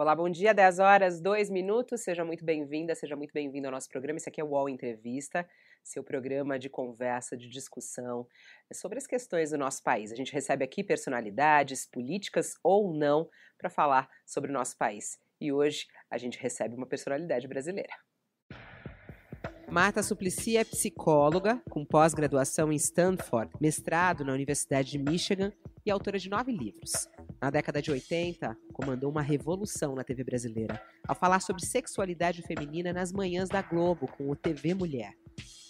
Olá, bom dia, 10 horas, 2 minutos. Seja muito bem-vinda, seja muito bem-vindo ao nosso programa. Esse aqui é o UOL Entrevista, seu programa de conversa, de discussão sobre as questões do nosso país. A gente recebe aqui personalidades, políticas ou não, para falar sobre o nosso país. E hoje a gente recebe uma personalidade brasileira. Marta Suplicy é psicóloga, com pós-graduação em Stanford, mestrado na Universidade de Michigan e autora de nove livros. Na década de 80, comandou uma revolução na TV brasileira, ao falar sobre sexualidade feminina nas manhãs da Globo, com o TV Mulher.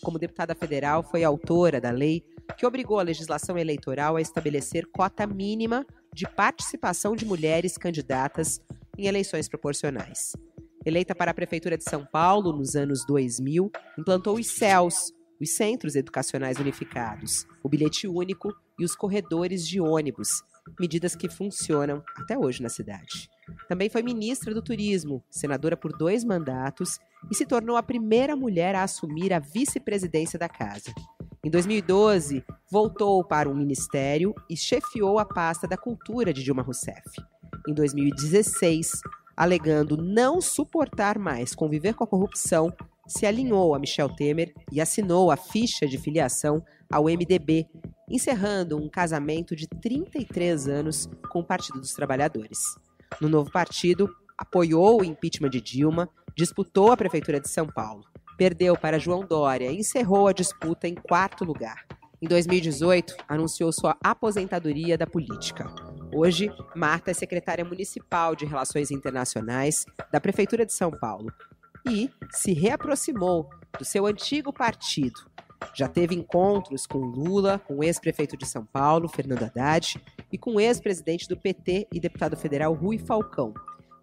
Como deputada federal, foi autora da lei que obrigou a legislação eleitoral a estabelecer cota mínima de participação de mulheres candidatas em eleições proporcionais. Eleita para a Prefeitura de São Paulo nos anos 2000, implantou os CELS, os Centros Educacionais Unificados, o bilhete único e os corredores de ônibus, medidas que funcionam até hoje na cidade. Também foi ministra do Turismo, senadora por dois mandatos e se tornou a primeira mulher a assumir a vice-presidência da casa. Em 2012, voltou para o ministério e chefiou a pasta da cultura de Dilma Rousseff. Em 2016, alegando não suportar mais conviver com a corrupção, se alinhou a Michel Temer e assinou a ficha de filiação ao MDB, encerrando um casamento de 33 anos com o Partido dos Trabalhadores. No novo partido, apoiou o impeachment de Dilma, disputou a Prefeitura de São Paulo, perdeu para João Dória e encerrou a disputa em quarto lugar. Em 2018, anunciou sua aposentadoria da política. Hoje, Marta é secretária municipal de Relações Internacionais da Prefeitura de São Paulo e se reaproximou do seu antigo partido. Já teve encontros com Lula, com o ex-prefeito de São Paulo, Fernando Haddad, e com o ex-presidente do PT e deputado federal Rui Falcão.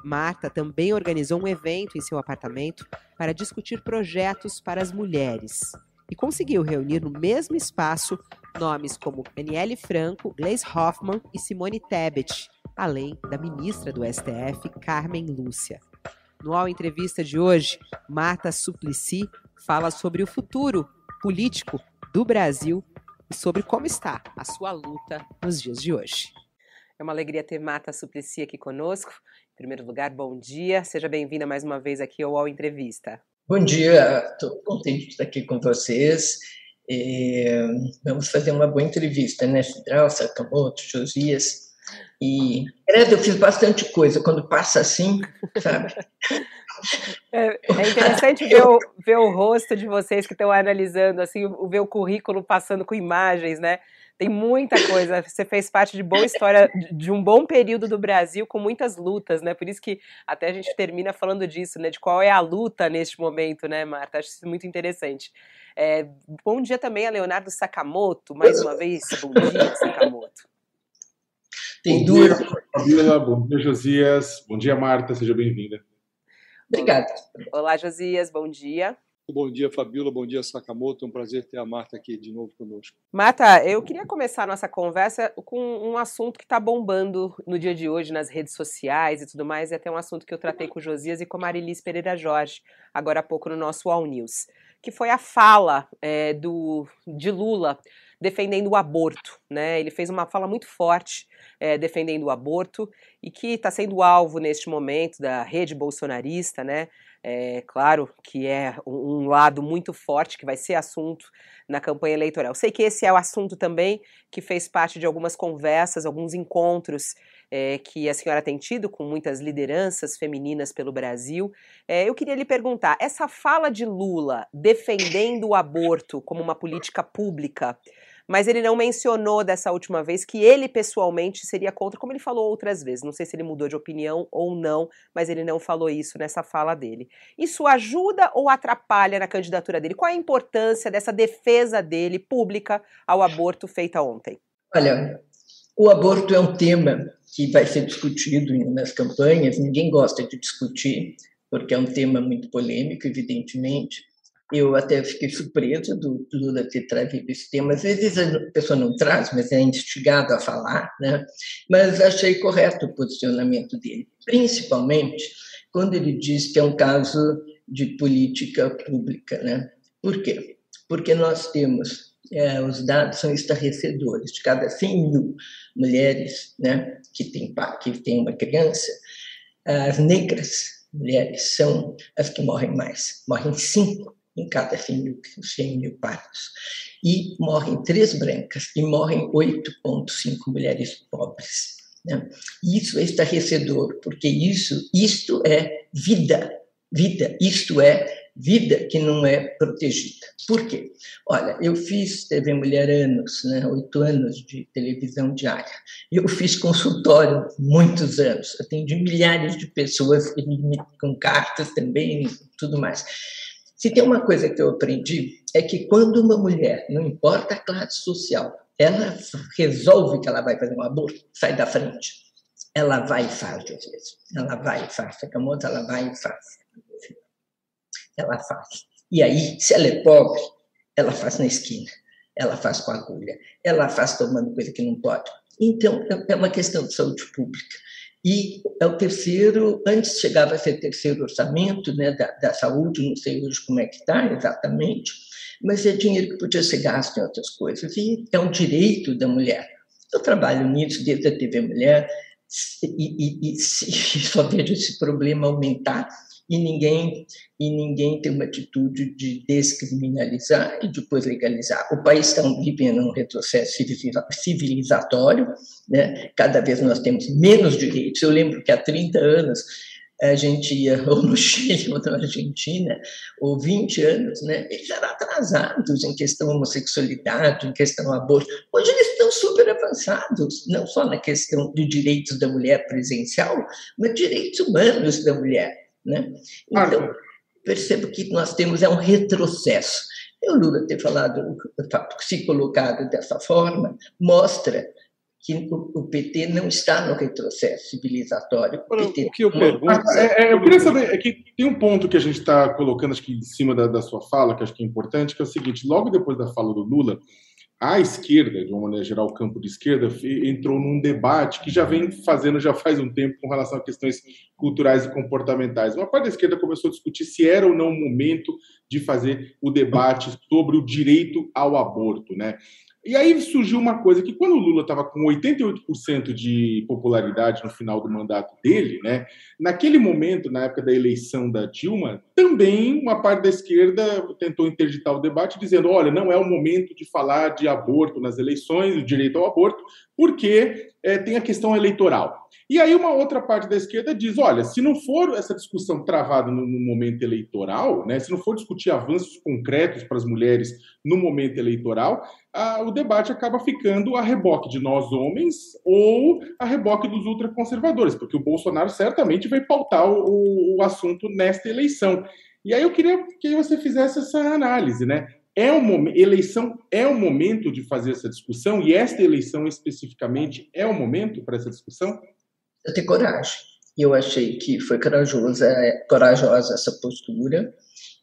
Marta também organizou um evento em seu apartamento para discutir projetos para as mulheres. E conseguiu reunir no mesmo espaço nomes como Daniele Franco, Gleisi Hoffmann e Simone Tebet, além da ministra do STF, Carmen Lúcia. No All Entrevista de hoje, Marta Suplicy fala sobre o futuro político do Brasil e sobre como está a sua luta nos dias de hoje. É uma alegria ter Marta Suplicy aqui conosco. Em primeiro lugar, bom dia. Seja bem-vinda mais uma vez aqui ao All Entrevista. Bom dia, estou contente de estar aqui com vocês. E vamos fazer uma boa entrevista, né? Cidral, Sakamoto, Josias. E, eu fiz bastante coisa quando passa assim, sabe? É, é interessante ver o, ver o rosto de vocês que estão analisando, assim, ver o currículo passando com imagens, né? Tem muita coisa. Você fez parte de boa história, de um bom período do Brasil com muitas lutas, né? Por isso que até a gente termina falando disso, né? De qual é a luta neste momento, né, Marta? Acho isso muito interessante. É, bom dia também a Leonardo Sakamoto, mais uma vez. Bom dia, Sakamoto. Tem bom duas. Dia, Fabiola, bom dia, Josias. Bom dia, Marta. Seja bem-vinda. Obrigada. Olá, Josias. Bom dia. Bom dia, Fabiola. Bom dia, Sakamoto. É um prazer ter a Marta aqui de novo conosco. Marta, eu queria começar a nossa conversa com um assunto que está bombando no dia de hoje nas redes sociais e tudo mais. É até um assunto que eu tratei com o Josias e com a Marilis Pereira Jorge, agora há pouco no nosso All News, que foi a fala é, do, de Lula defendendo o aborto. Né? Ele fez uma fala muito forte é, defendendo o aborto e que está sendo alvo neste momento da rede bolsonarista, né? É claro que é um lado muito forte que vai ser assunto na campanha eleitoral. Sei que esse é o assunto também que fez parte de algumas conversas, alguns encontros é, que a senhora tem tido com muitas lideranças femininas pelo Brasil. É, eu queria lhe perguntar: essa fala de Lula defendendo o aborto como uma política pública mas ele não mencionou dessa última vez que ele pessoalmente seria contra, como ele falou outras vezes. Não sei se ele mudou de opinião ou não, mas ele não falou isso nessa fala dele. Isso ajuda ou atrapalha na candidatura dele? Qual a importância dessa defesa dele pública ao aborto feita ontem? Olha, o aborto é um tema que vai ser discutido nas campanhas, ninguém gosta de discutir, porque é um tema muito polêmico, evidentemente, Eu até fiquei surpresa do Lula ter trazido esse tema. Às vezes a pessoa não traz, mas é instigado a falar, né? Mas achei correto o posicionamento dele, principalmente quando ele diz que é um caso de política pública, né? Por quê? Porque nós temos é, os dados são estarrecedores. De cada 100 mil mulheres né, que têm que tem uma criança, as negras mulheres são as que morrem mais. Morrem cinco em cada 100 mil, 100 mil partos. E morrem três brancas e morrem 8,5 mulheres pobres. Né? Isso é estarrecedor, porque isso, isto é vida, vida, isto é vida que não é protegida. Por quê? Olha, eu fiz TV Mulher anos, né, oito anos de televisão diária. Eu fiz consultório muitos anos, atendi milhares de pessoas com cartas também, tudo mais. Se tem uma coisa que eu aprendi é que quando uma mulher, não importa a classe social, ela resolve que ela vai fazer um aborto, sai da frente. Ela vai e faz, às vezes. Ela vai e faz. A moça, ela vai e faz ela faz. E aí, se ela é pobre, ela faz na esquina, ela faz com agulha, ela faz tomando coisa que não pode. Então, é, é uma questão de saúde pública. E é o terceiro, antes chegava a ser terceiro orçamento né, da, da saúde, não sei hoje como é que está exatamente, mas é dinheiro que podia ser gasto em outras coisas. E é um direito da mulher. Eu trabalho nisso desde a TV Mulher e, e, e, e só vejo esse problema aumentar e ninguém e ninguém tem uma atitude de descriminalizar e depois legalizar. O país está vivendo um retrocesso civilizatório, né? cada vez nós temos menos direitos. Eu lembro que há 30 anos a gente ia ou no Chile ou na Argentina, ou 20 anos, né? eles eram atrasados em questão homossexualidade, em questão aborto. Hoje eles estão super avançados, não só na questão de direitos da mulher presencial, mas direitos humanos da mulher. Né? Então, percebo que nós temos é um retrocesso. E o Lula ter falado, se colocado dessa forma, mostra que o PT não está no retrocesso civilizatório. O, o que eu pergunto. É, é, eu queria saber, é que tem um ponto que a gente está colocando acho que em cima da, da, sua fala, que acho que é importante, que é o seguinte: logo depois da fala do Lula, a esquerda, de uma maneira geral, o campo de esquerda, entrou num debate que já vem fazendo já faz um tempo com relação a questões culturais e comportamentais. Uma parte da esquerda começou a discutir se era ou não o momento de fazer o debate sobre o direito ao aborto, né? E aí surgiu uma coisa que quando o Lula estava com 88% de popularidade no final do mandato dele, né, naquele momento, na época da eleição da Dilma, também uma parte da esquerda tentou interditar o debate dizendo, olha, não é o momento de falar de aborto nas eleições, o direito ao aborto, porque é, tem a questão eleitoral. E aí uma outra parte da esquerda diz, olha, se não for essa discussão travada no, no, momento eleitoral, né, se não for discutir avanços concretos para as mulheres no momento eleitoral, a, o debate acaba ficando a reboque de nós homens ou a reboque dos ultraconservadores, porque o Bolsonaro certamente vai pautar o, o assunto nesta eleição. E aí eu queria que você fizesse essa análise, né? É um eleição é o momento de fazer essa discussão e esta eleição especificamente é o momento para essa discussão? eu ter coragem. E eu achei que foi corajosa, corajosa essa postura,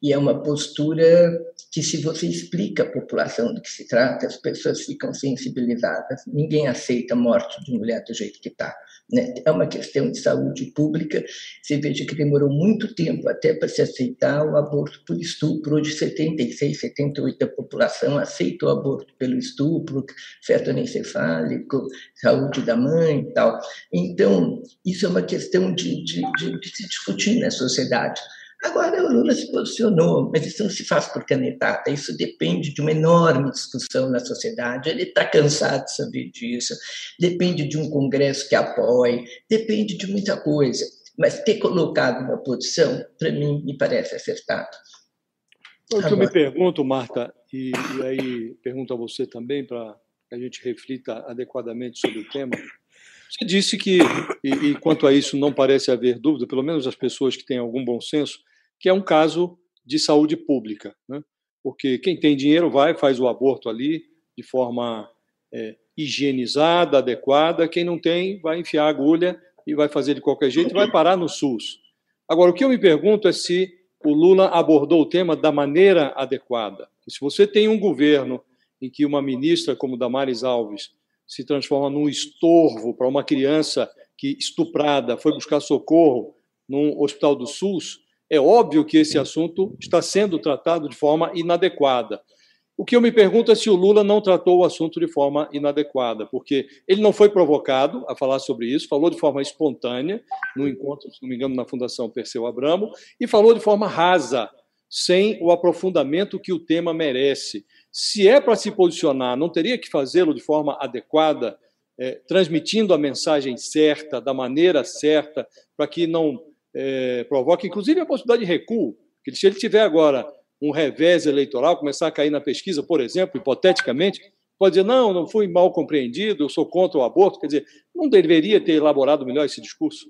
e é uma postura que, se você explica à população do que se trata, as pessoas ficam sensibilizadas. Ninguém aceita a morte de mulher do jeito que está. Né? É uma questão de saúde pública. Você veja que demorou muito tempo até para se aceitar o aborto por estupro. Hoje, 76, 78% da população aceita o aborto pelo estupro, feto anencefálico, saúde da mãe e tal. Então, isso é uma questão de, de, de, de se discutir na sociedade. Agora, o Lula se posicionou, mas isso não se faz por canetada, isso depende de uma enorme discussão na sociedade. Ele está cansado de saber disso, depende de um Congresso que apoie, depende de muita coisa. Mas ter colocado uma posição, para mim, me parece acertado. O que eu me pergunto, Marta, e, e aí pergunto a você também, para que a gente reflita adequadamente sobre o tema. Você disse que, e, e, quanto a isso não parece haver dúvida, pelo menos as pessoas que têm algum bom senso, que é um caso de saúde pública, né? porque quem tem dinheiro vai, faz o aborto ali de forma é, higienizada, adequada, quem não tem vai enfiar a agulha e vai fazer de qualquer jeito e vai parar no SUS. Agora, o que eu me pergunto é se o Lula abordou o tema da maneira adequada. Se você tem um governo em que uma ministra como Damares Alves se transforma num estorvo para uma criança que estuprada foi buscar socorro num hospital do SUS, é óbvio que esse assunto está sendo tratado de forma inadequada. O que eu me pergunto é se o Lula não tratou o assunto de forma inadequada, porque ele não foi provocado a falar sobre isso, falou de forma espontânea, no encontro, se não me engano, na Fundação Perseu Abramo, e falou de forma rasa, sem o aprofundamento que o tema merece. Se é para se posicionar, não teria que fazê-lo de forma adequada, é, transmitindo a mensagem certa, da maneira certa, para que não é, provoque, inclusive, a possibilidade de recuo. Que se ele tiver agora um revés eleitoral, começar a cair na pesquisa, por exemplo, hipoteticamente, pode dizer, não, não fui mal compreendido, eu sou contra o aborto. Quer dizer, não deveria ter elaborado melhor esse discurso?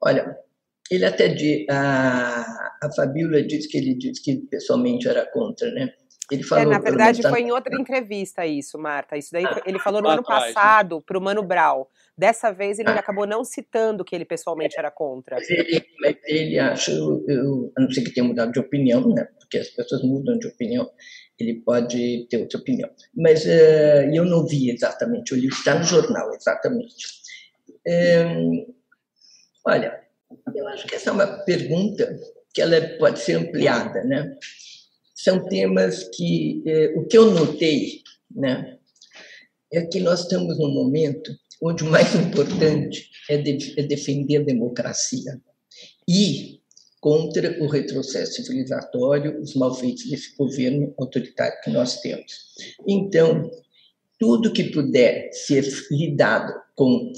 Olha, ele até de, a, a Fabíola disse que ele disse que pessoalmente era contra, né? Ele falou, é, na verdade, foi em outra entrevista isso, Marta. Isso daí ele falou no ano passado para o Mano Brau. Dessa vez ele acabou não citando que ele pessoalmente era contra. Mas ele, mas ele acha, eu, a não ser que tenha mudado de opinião, né? Porque as pessoas mudam de opinião, ele pode ter outra opinião. Mas uh, eu não vi exatamente, o livro está no jornal, exatamente. Um, olha, eu acho que essa é uma pergunta que ela pode ser ampliada, né? São temas que é, o que eu notei, né, é que nós estamos num momento onde o mais importante é, de, é defender a democracia e contra o retrocesso civilizatório, os malfeitos desse governo autoritário que nós temos. Então, tudo que puder ser lidado com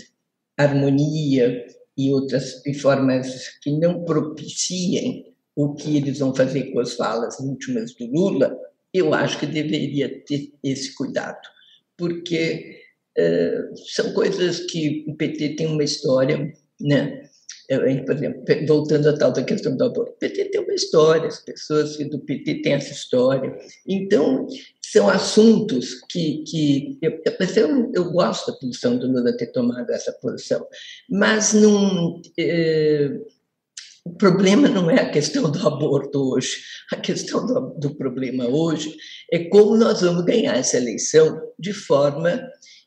harmonia e outras formas que não propiciem o que eles vão fazer com as falas últimas do Lula, eu acho que deveria ter esse cuidado, porque uh, são coisas que o PT tem uma história, né? Por exemplo, voltando à tal da questão do aborto, o PT tem uma história, as pessoas do PT têm essa história. Então, são assuntos que, que eu, eu, eu gosto da posição do Lula ter tomado essa posição, mas não. Eh, o problema não é a questão do aborto hoje. A questão do, do, problema hoje é como nós vamos ganhar essa eleição de forma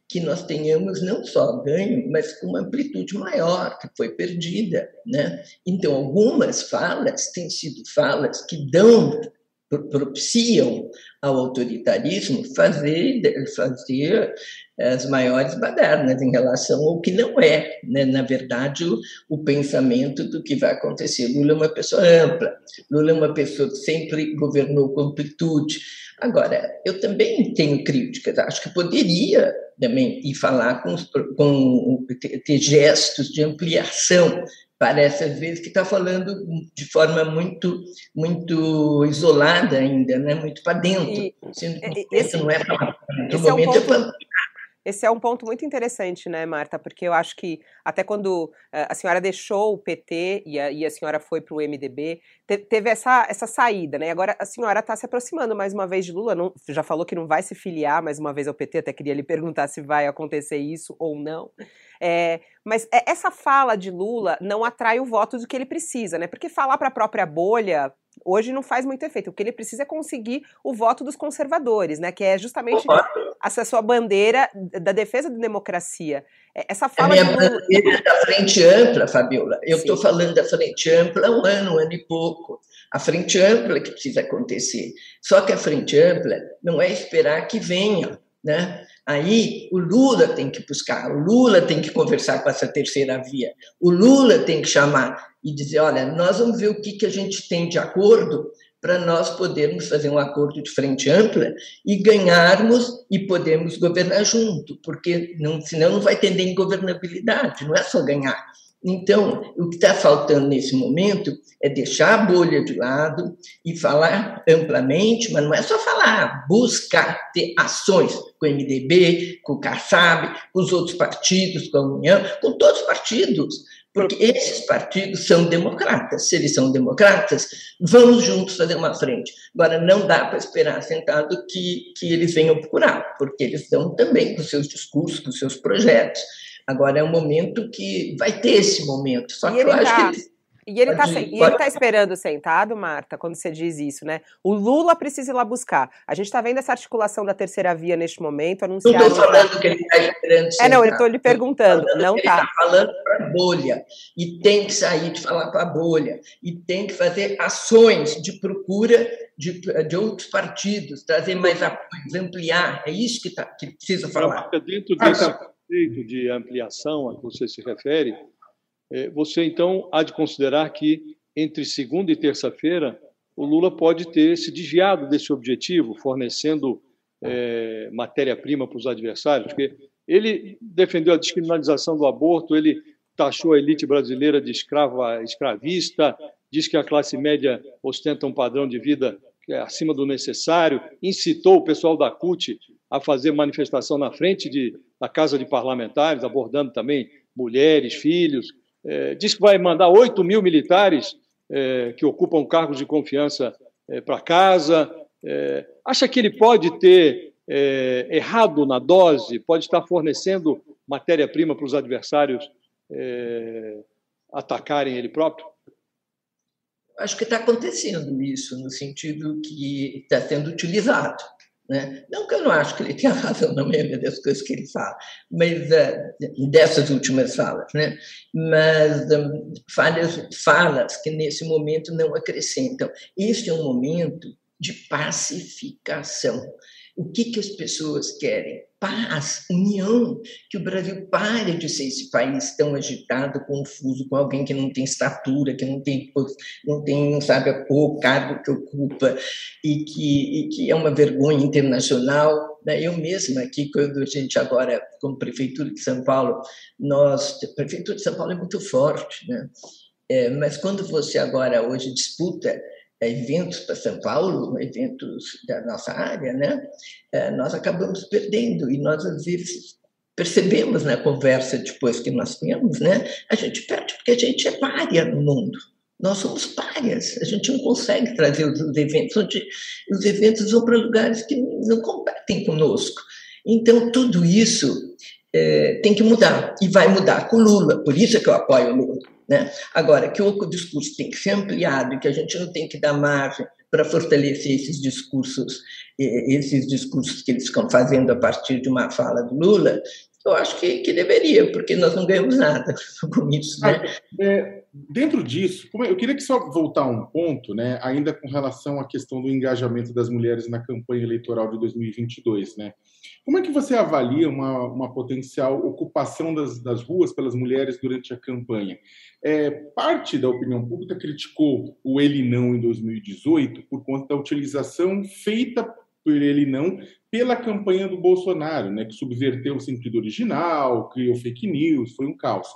que nós tenhamos não só ganho, mas com uma amplitude maior, que foi perdida. Né? Então, algumas falas têm sido falas que dão propiciam ao autoritarismo fazer, fazer as maiores badernas em relação ao que não é, né? na verdade, o, o, pensamento do que vai acontecer. Lula é uma pessoa ampla, Lula é uma pessoa que sempre governou com amplitude. Agora, eu também tenho críticas, acho que poderia também ir falar com, com ter gestos de ampliação parece às vezes que está falando de forma muito muito isolada ainda, né? muito para dentro, e, sendo que esse, não é para dentro. O momento é, um ponto, é esse é um ponto muito interessante, né, Marta? Porque eu acho que até quando eh, a senhora deixou o PT e a, e a senhora foi para o MDB, te, teve essa, essa saída, né? Agora a senhora está se aproximando mais uma vez de Lula, não, já falou que não vai se filiar mais uma vez ao PT, até queria lhe perguntar se vai acontecer isso ou não. É, mas é, essa fala de Lula não atrai o voto do que ele precisa, né? Porque falar para a própria bolha hoje não faz muito efeito. O que ele precisa é conseguir o voto dos conservadores, né? Que é justamente essa sua bandeira da defesa da democracia. É, essa fala. A minha bandeira é da frente ampla, Fabiola. Eu estou falando da frente ampla há um ano, um ano e pouco. A frente ampla que precisa acontecer. Só que a frente ampla não é esperar que venha, né? Aí o Lula tem que buscar, o Lula tem que conversar com essa terceira via, o Lula tem que chamar e dizer: olha, nós vamos ver o que, que a gente tem de acordo para nós podermos fazer um acordo de frente ampla e ganharmos e podermos governar junto, porque não, senão não vai ter nem governabilidade, não é só ganhar. Então, o que está faltando nesse momento é deixar a bolha de lado e falar amplamente, mas não é só falar, buscar ter ações com o MDB, com o Kassab, com os outros partidos, com a União, com todos os partidos, porque esses partidos são democratas. Se eles são democratas, vamos juntos fazer uma frente. Agora, não dá para esperar sentado que, que eles venham procurar, porque eles estão também com seus discursos, com seus projetos. Agora é um momento que vai ter esse momento. Só que eu acho tá... que eles E ele está tá esperando sentado, Marta, quando você diz isso, né? O Lula precisa ir lá buscar. A gente está vendo essa articulação da terceira via neste momento, anunciada. Não estou falando que ele está esperando sentado. É, não, eu estou lhe perguntando. Não está. Ele está falando para a bolha. E tem que sair de falar para a bolha. E tem que fazer ações de procura de, de outros partidos, trazer mais apoios, ampliar. É isso que, tá, que precisa falar. Dentro desse conceito de ampliação a que você se refere, é, você então há de considerar que entre segunda e terça-feira o Lula pode ter se desviado desse objetivo, fornecendo é, matéria-prima para os adversários, porque ele defendeu a descriminalização do aborto, ele taxou a elite brasileira de escrava, escravista, diz que a classe média ostenta um padrão de vida é acima do necessário, incitou o pessoal da CUT a fazer manifestação na frente de, da Casa de Parlamentares, abordando também mulheres, filhos, é, diz que vai mandar 8 mil militares é, que ocupam cargos de confiança é, para casa. É, acha que ele pode ter é, errado na dose, pode estar fornecendo matéria-prima para os adversários é, atacarem ele próprio? Acho que está acontecendo isso, no sentido que está sendo utilizado. Né? Não que eu não acho que ele tenha razão na maioria das coisas que ele fala, mas uh, dessas últimas falas, né? mas um, falas, falas que nesse momento não acrescentam. Este é um momento de pacificação. O que, que as pessoas querem? Paz, união, que o Brasil pare de ser esse país tão agitado, confuso, com alguém que não tem estatura, que não tem, não tem, não sabe o cargo que ocupa e que, e que é uma vergonha internacional. Né? Eu mesma aqui, quando a gente agora, como prefeitura de São Paulo, nós, a prefeitura de São Paulo é muito forte, né? É, mas quando você agora hoje disputa eventos para São Paulo, eventos da nossa área, né? É, nós acabamos perdendo e nós às vezes percebemos na conversa depois que nós temos, né? A gente perde porque a gente é párea no mundo. Nós somos párias. A gente não consegue trazer os eventos onde os eventos vão para lugares que não competem conosco. Então tudo isso é, tem que mudar e vai mudar com Lula. Por isso é que eu apoio o Lula. Né? Agora, que o discurso tem que ser ampliado e que a gente não tem que dar margem para fortalecer esses discursos, esses discursos que eles estão fazendo a partir de uma fala do Lula, eu acho que, que deveria, porque nós não ganhamos nada com isso. Né? É, dentro disso, eu queria que só voltar um ponto, né, ainda com relação à questão do engajamento das mulheres na campanha eleitoral de 2022. Né? Como é que você avalia uma, uma potencial ocupação das, das ruas pelas mulheres durante a campanha? É, parte da opinião pública criticou o ele não em 2018 por conta da utilização feita por ele não pela campanha do Bolsonaro, né, que subverteu o sentido original, criou fake news, foi um caos.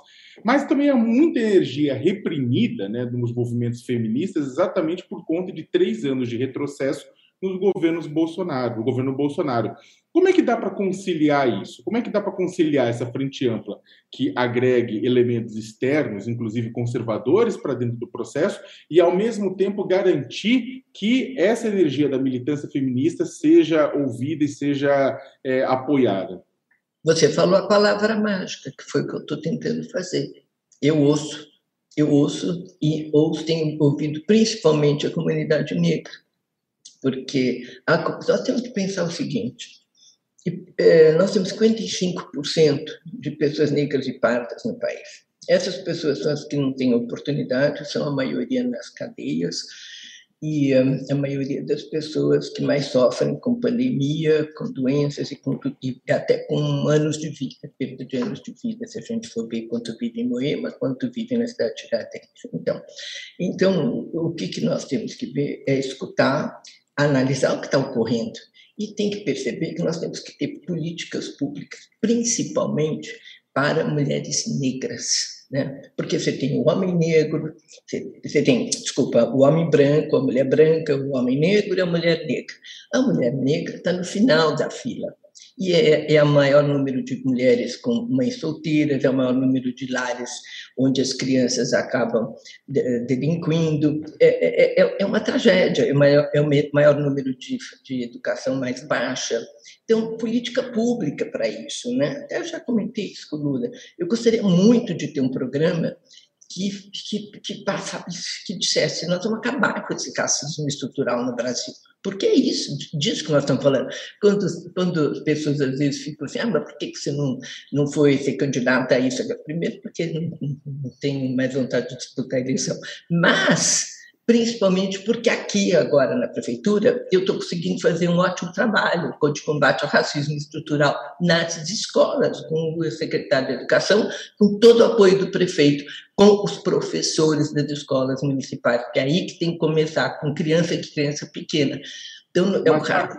Mas também há muita energia reprimida né, nos movimentos feministas exatamente por conta de três anos de retrocesso nos governos Bolsonaro, no governo Bolsonaro. Como é que dá para conciliar isso? Como é que dá para conciliar essa frente ampla que agregue elementos externos, inclusive conservadores, para dentro do processo e, ao mesmo tempo, garantir que essa energia da militância feminista seja ouvida e seja é, apoiada? Você falou a palavra mágica, que foi o que eu estou tentando fazer. Eu ouço, eu ouço e ouço, tenho ouvido principalmente a comunidade negra, porque a, nós temos que pensar o seguinte: e, é, nós temos 55% de pessoas negras e pardas no país. Essas pessoas são as que não têm oportunidade, são a maioria nas cadeias, e um, a maioria das pessoas que mais sofrem com pandemia, com doenças e, com, e até com anos de vida, perda de anos de vida, se a gente for ver quanto vive em Moema, quanto vive na cidade de Tiradentes. Então, então, o que, que nós temos que ver é escutar, analisar o que está ocorrendo e tem que perceber que nós temos que ter políticas públicas, principalmente para mulheres negras. Né? Porque você tem o homem negro, você, tem, desculpa, o homem branco, a mulher branca, o homem negro e a mulher negra. A mulher negra está no final da fila e é, é o maior número de mulheres com mães solteiras, é o maior número de lares onde as crianças acabam delinquindo. É, é, é, é uma tragédia, é o maior, é o maior número de, de educação mais baixa. Então, política pública para isso. Né? Até eu já comentei isso com o Lula. Eu gostaria muito de ter um programa que, que, que, que dissesse: nós vamos acabar com esse racismo estrutural no Brasil. Porque é isso, disso que nós estamos falando. Quando, quando as pessoas às vezes ficam assim, ah, mas por que você não, não foi ser candidata a isso? Primeiro, porque não, não tenho mais vontade de disputar a eleição. Mas principalmente porque aqui, agora na prefeitura, eu estou conseguindo fazer um ótimo trabalho de combate ao racismo estrutural nas escolas, com o secretário de Educação, com todo o apoio do prefeito, com os professores das escolas municipais, porque é aí que tem que começar, com criança e criança pequena. Então, é um caso.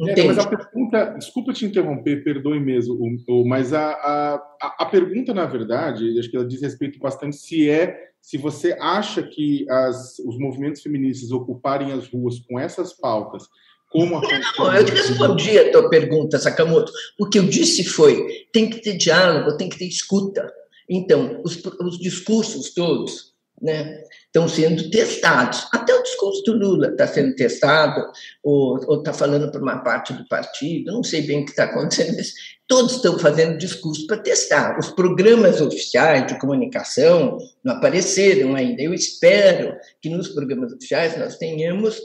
É, mas a pergunta, desculpa te interromper, perdoe mesmo, mas a, a, a pergunta, na verdade, acho que ela diz respeito bastante se é se você acha que as, os movimentos feministas ocuparem as ruas com essas pautas, como a. Não, eu respondi a tua pergunta, Sakamoto. O que eu disse foi: tem que ter diálogo, tem que ter escuta. Então, os, os discursos todos né, estão sendo testados. Até o discurso do Lula está sendo testado, ou está falando por uma parte do partido, não sei bem o que está acontecendo, mas todos estão fazendo discurso para testar. Os programas oficiais de comunicação não apareceram ainda. Eu espero que nos programas oficiais nós tenhamos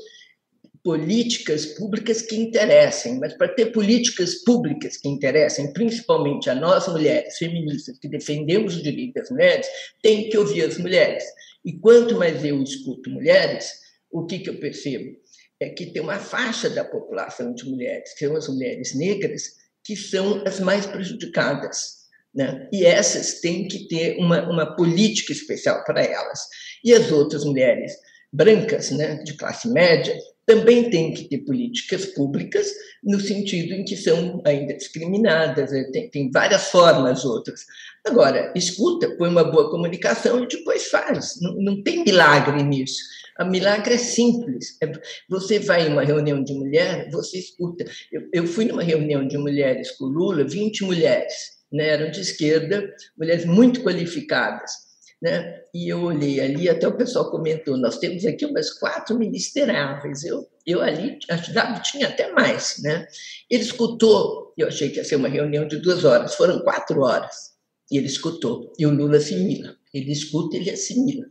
políticas públicas que interessem, mas para ter políticas públicas que interessem, principalmente a nós mulheres feministas que defendemos os direitos das mulheres, tem que ouvir as mulheres. E quanto mais eu escuto mulheres, o que, que eu percebo? É que tem uma faixa da população de mulheres, que são as mulheres negras, que são as mais prejudicadas. Né? E essas têm que ter uma, uma política especial para elas. E as outras mulheres brancas, né, de classe média, também têm que ter políticas públicas no sentido em que são ainda discriminadas, né? tem, tem várias formas outras. Agora, escuta, põe uma boa comunicação e depois faz. Não, não tem milagre nisso. A milagre é simples. É, você vai em uma reunião de mulher, você escuta. Eu, eu fui numa reunião de mulheres com Lula, 20 mulheres, né, eram de esquerda, mulheres muito qualificadas né? E eu olhei ali, até o pessoal comentou: nós temos aqui umas quatro ministeráveis. Eu, eu ali ajudava, tinha até mais. Né? Ele escutou, eu achei que ia ser uma reunião de duas horas, foram quatro horas. E ele escutou, e o Lula assimila. Ele escuta, ele assimila.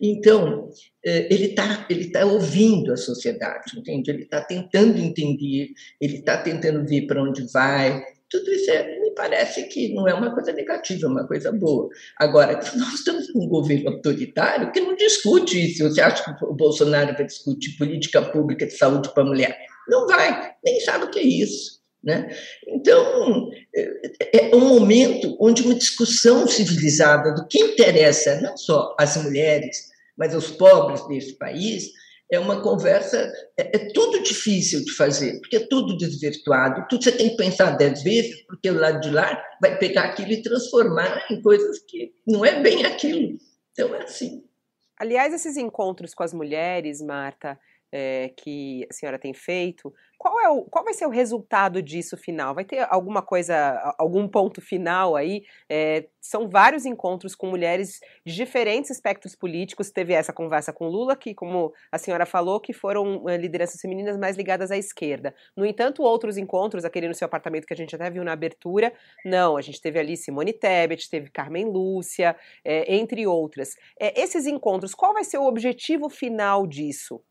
Então, é, ele está ele tá ouvindo a sociedade, entende? Ele está tentando entender, ele está tentando ver para onde vai, tudo isso é, parece que não é uma coisa negativa, é uma coisa boa. Agora, nós estamos num governo autoritário que não discute isso. Você acha que o Bolsonaro vai discutir política pública de saúde para a mulher? Não vai, nem sabe o que é isso. Né? Então, é, é um momento onde uma discussão civilizada do que interessa não só às mulheres, mas aos pobres desse país, é uma conversa, é, é, tudo difícil de fazer, porque é tudo desvirtuado, tudo você tem que pensar dez vezes, porque o lado de lá vai pegar aquilo e transformar em coisas que não é bem aquilo. Então é assim. Aliás, esses encontros com as mulheres, Marta, é, que a senhora tem feito, qual, é o, qual vai ser o resultado disso final? Vai ter alguma coisa, algum ponto final aí? É, são vários encontros com mulheres de diferentes espectros políticos. Teve essa conversa com Lula, que, como a senhora falou, que foram é, lideranças femininas mais ligadas à esquerda. No entanto, outros encontros, aquele no seu apartamento que a gente até viu na abertura, não. A gente teve ali Simone Tebet, teve Carmen Lúcia, é, entre outras. É, esses encontros, qual vai ser o objetivo final disso?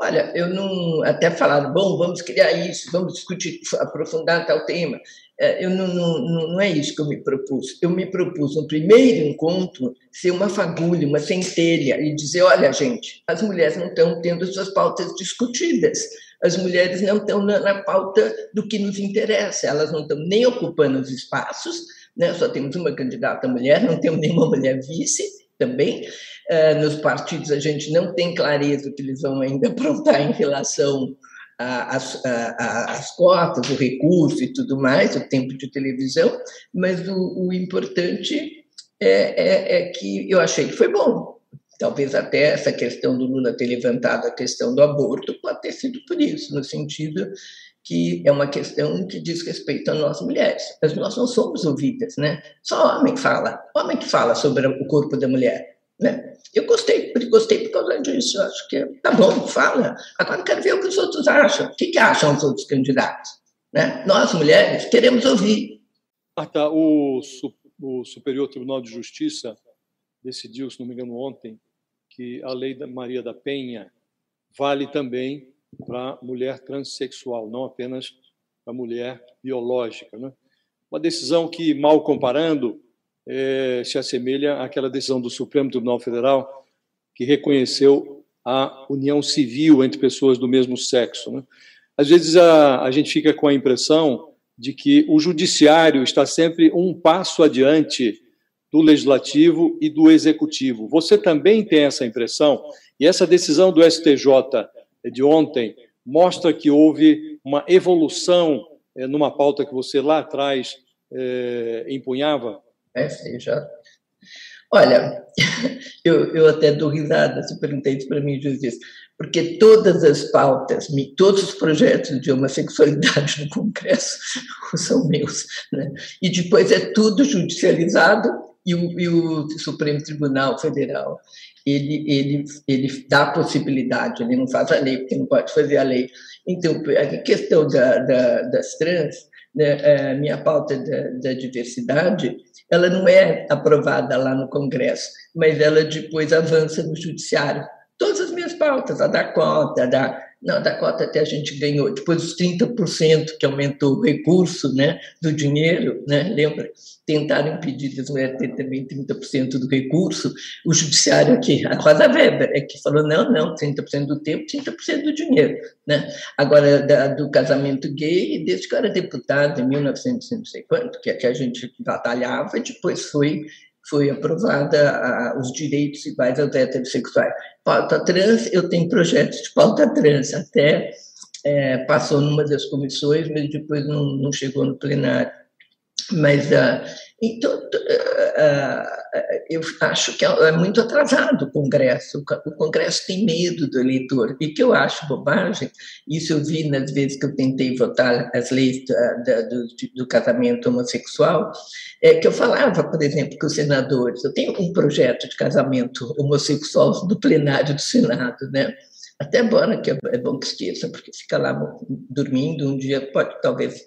Olha, eu não. Até falaram, bom, vamos criar isso, vamos discutir, aprofundar tal tema. É, eu não, não, não é isso que eu me propus. Eu me propus, no primeiro encontro, ser uma fagulha, uma centelha, e dizer: olha, gente, as mulheres não estão tendo suas pautas discutidas, as mulheres não estão na, na pauta do que nos interessa, elas não estão nem ocupando os espaços, né? só temos uma candidata mulher, não temos nenhuma mulher vice também. Uh, nos partidos a gente não tem clareza que eles vão ainda aprontar em relação às cotas, o recurso e tudo mais, o tempo de televisão, mas o, o importante é, é, é, que eu achei que foi bom. Talvez até essa questão do Lula ter levantado a questão do aborto pode ter sido por isso, no sentido que é uma questão que diz respeito a nós mulheres. Mas nós não somos ouvidas, né? Só homem fala, homem que fala sobre o corpo da mulher, né? Eu gostei, gostei por causa disso. Acho que tá bom, fala. Agora quero ver o que os outros acham. O que, que acham os outros candidatos? Né? Nós, mulheres, queremos ouvir. Marta, o, o Superior Tribunal de Justiça decidiu, se não me engano, ontem, que a lei da Maria da Penha vale também para mulher transexual, não apenas para mulher biológica. Né? Uma decisão que, mal comparando, é, se assemelha àquela decisão do Supremo Tribunal Federal que reconheceu a união civil entre pessoas do mesmo sexo. Né? Às vezes a, a gente fica com a impressão de que o judiciário está sempre um passo adiante do legislativo e do executivo. Você também tem essa impressão? E essa decisão do STJ de ontem mostra que houve uma evolução é, numa pauta que você lá atrás é, empunhava? STJ. Olha, eu, eu até dou risada se perguntei isso para mim, juiz porque todas as pautas, todos os projetos de homossexualidade no Congresso são meus. Né? E depois é tudo judicializado e o, e o Supremo Tribunal Federal ele, ele, ele dá a possibilidade, ele não faz a lei, porque não pode fazer a lei. Então, a questão da, da, das trans, né, a minha pauta da, da diversidade, ela não é aprovada lá no Congresso, mas ela depois avança no Judiciário. Todas as minhas pautas, a da cota, a da não, da cota até a gente ganhou. Depois os 30% que aumentou o recurso né, do dinheiro, né, lembra? Tentaram impedir as mulheres ter também 30% do recurso. O judiciário aqui, a Rosa Weber, é que falou: não, não, 30% do tempo, 30% do dinheiro. Né? Agora, da, do casamento gay, desde que eu era deputado, em 1900, não sei quanto, que, que a gente batalhava, depois foi foi aprovada a, os direitos iguais aos heterossexuais. Pauta trans, eu tenho projetos de pauta trans, até é, passou numa das comissões, mas depois não, não chegou no plenário. Mas uh, então, eu acho que é muito atrasado o Congresso. O Congresso tem medo do eleitor. E que eu acho bobagem, isso eu vi nas vezes que eu tentei votar as leis do, do, casamento homossexual, é que eu falava, por exemplo, com os senadores, eu tenho um projeto de casamento homossexual do plenário do Senado, né? Até agora que é bom que esqueça, porque fica lá dormindo, um dia pode talvez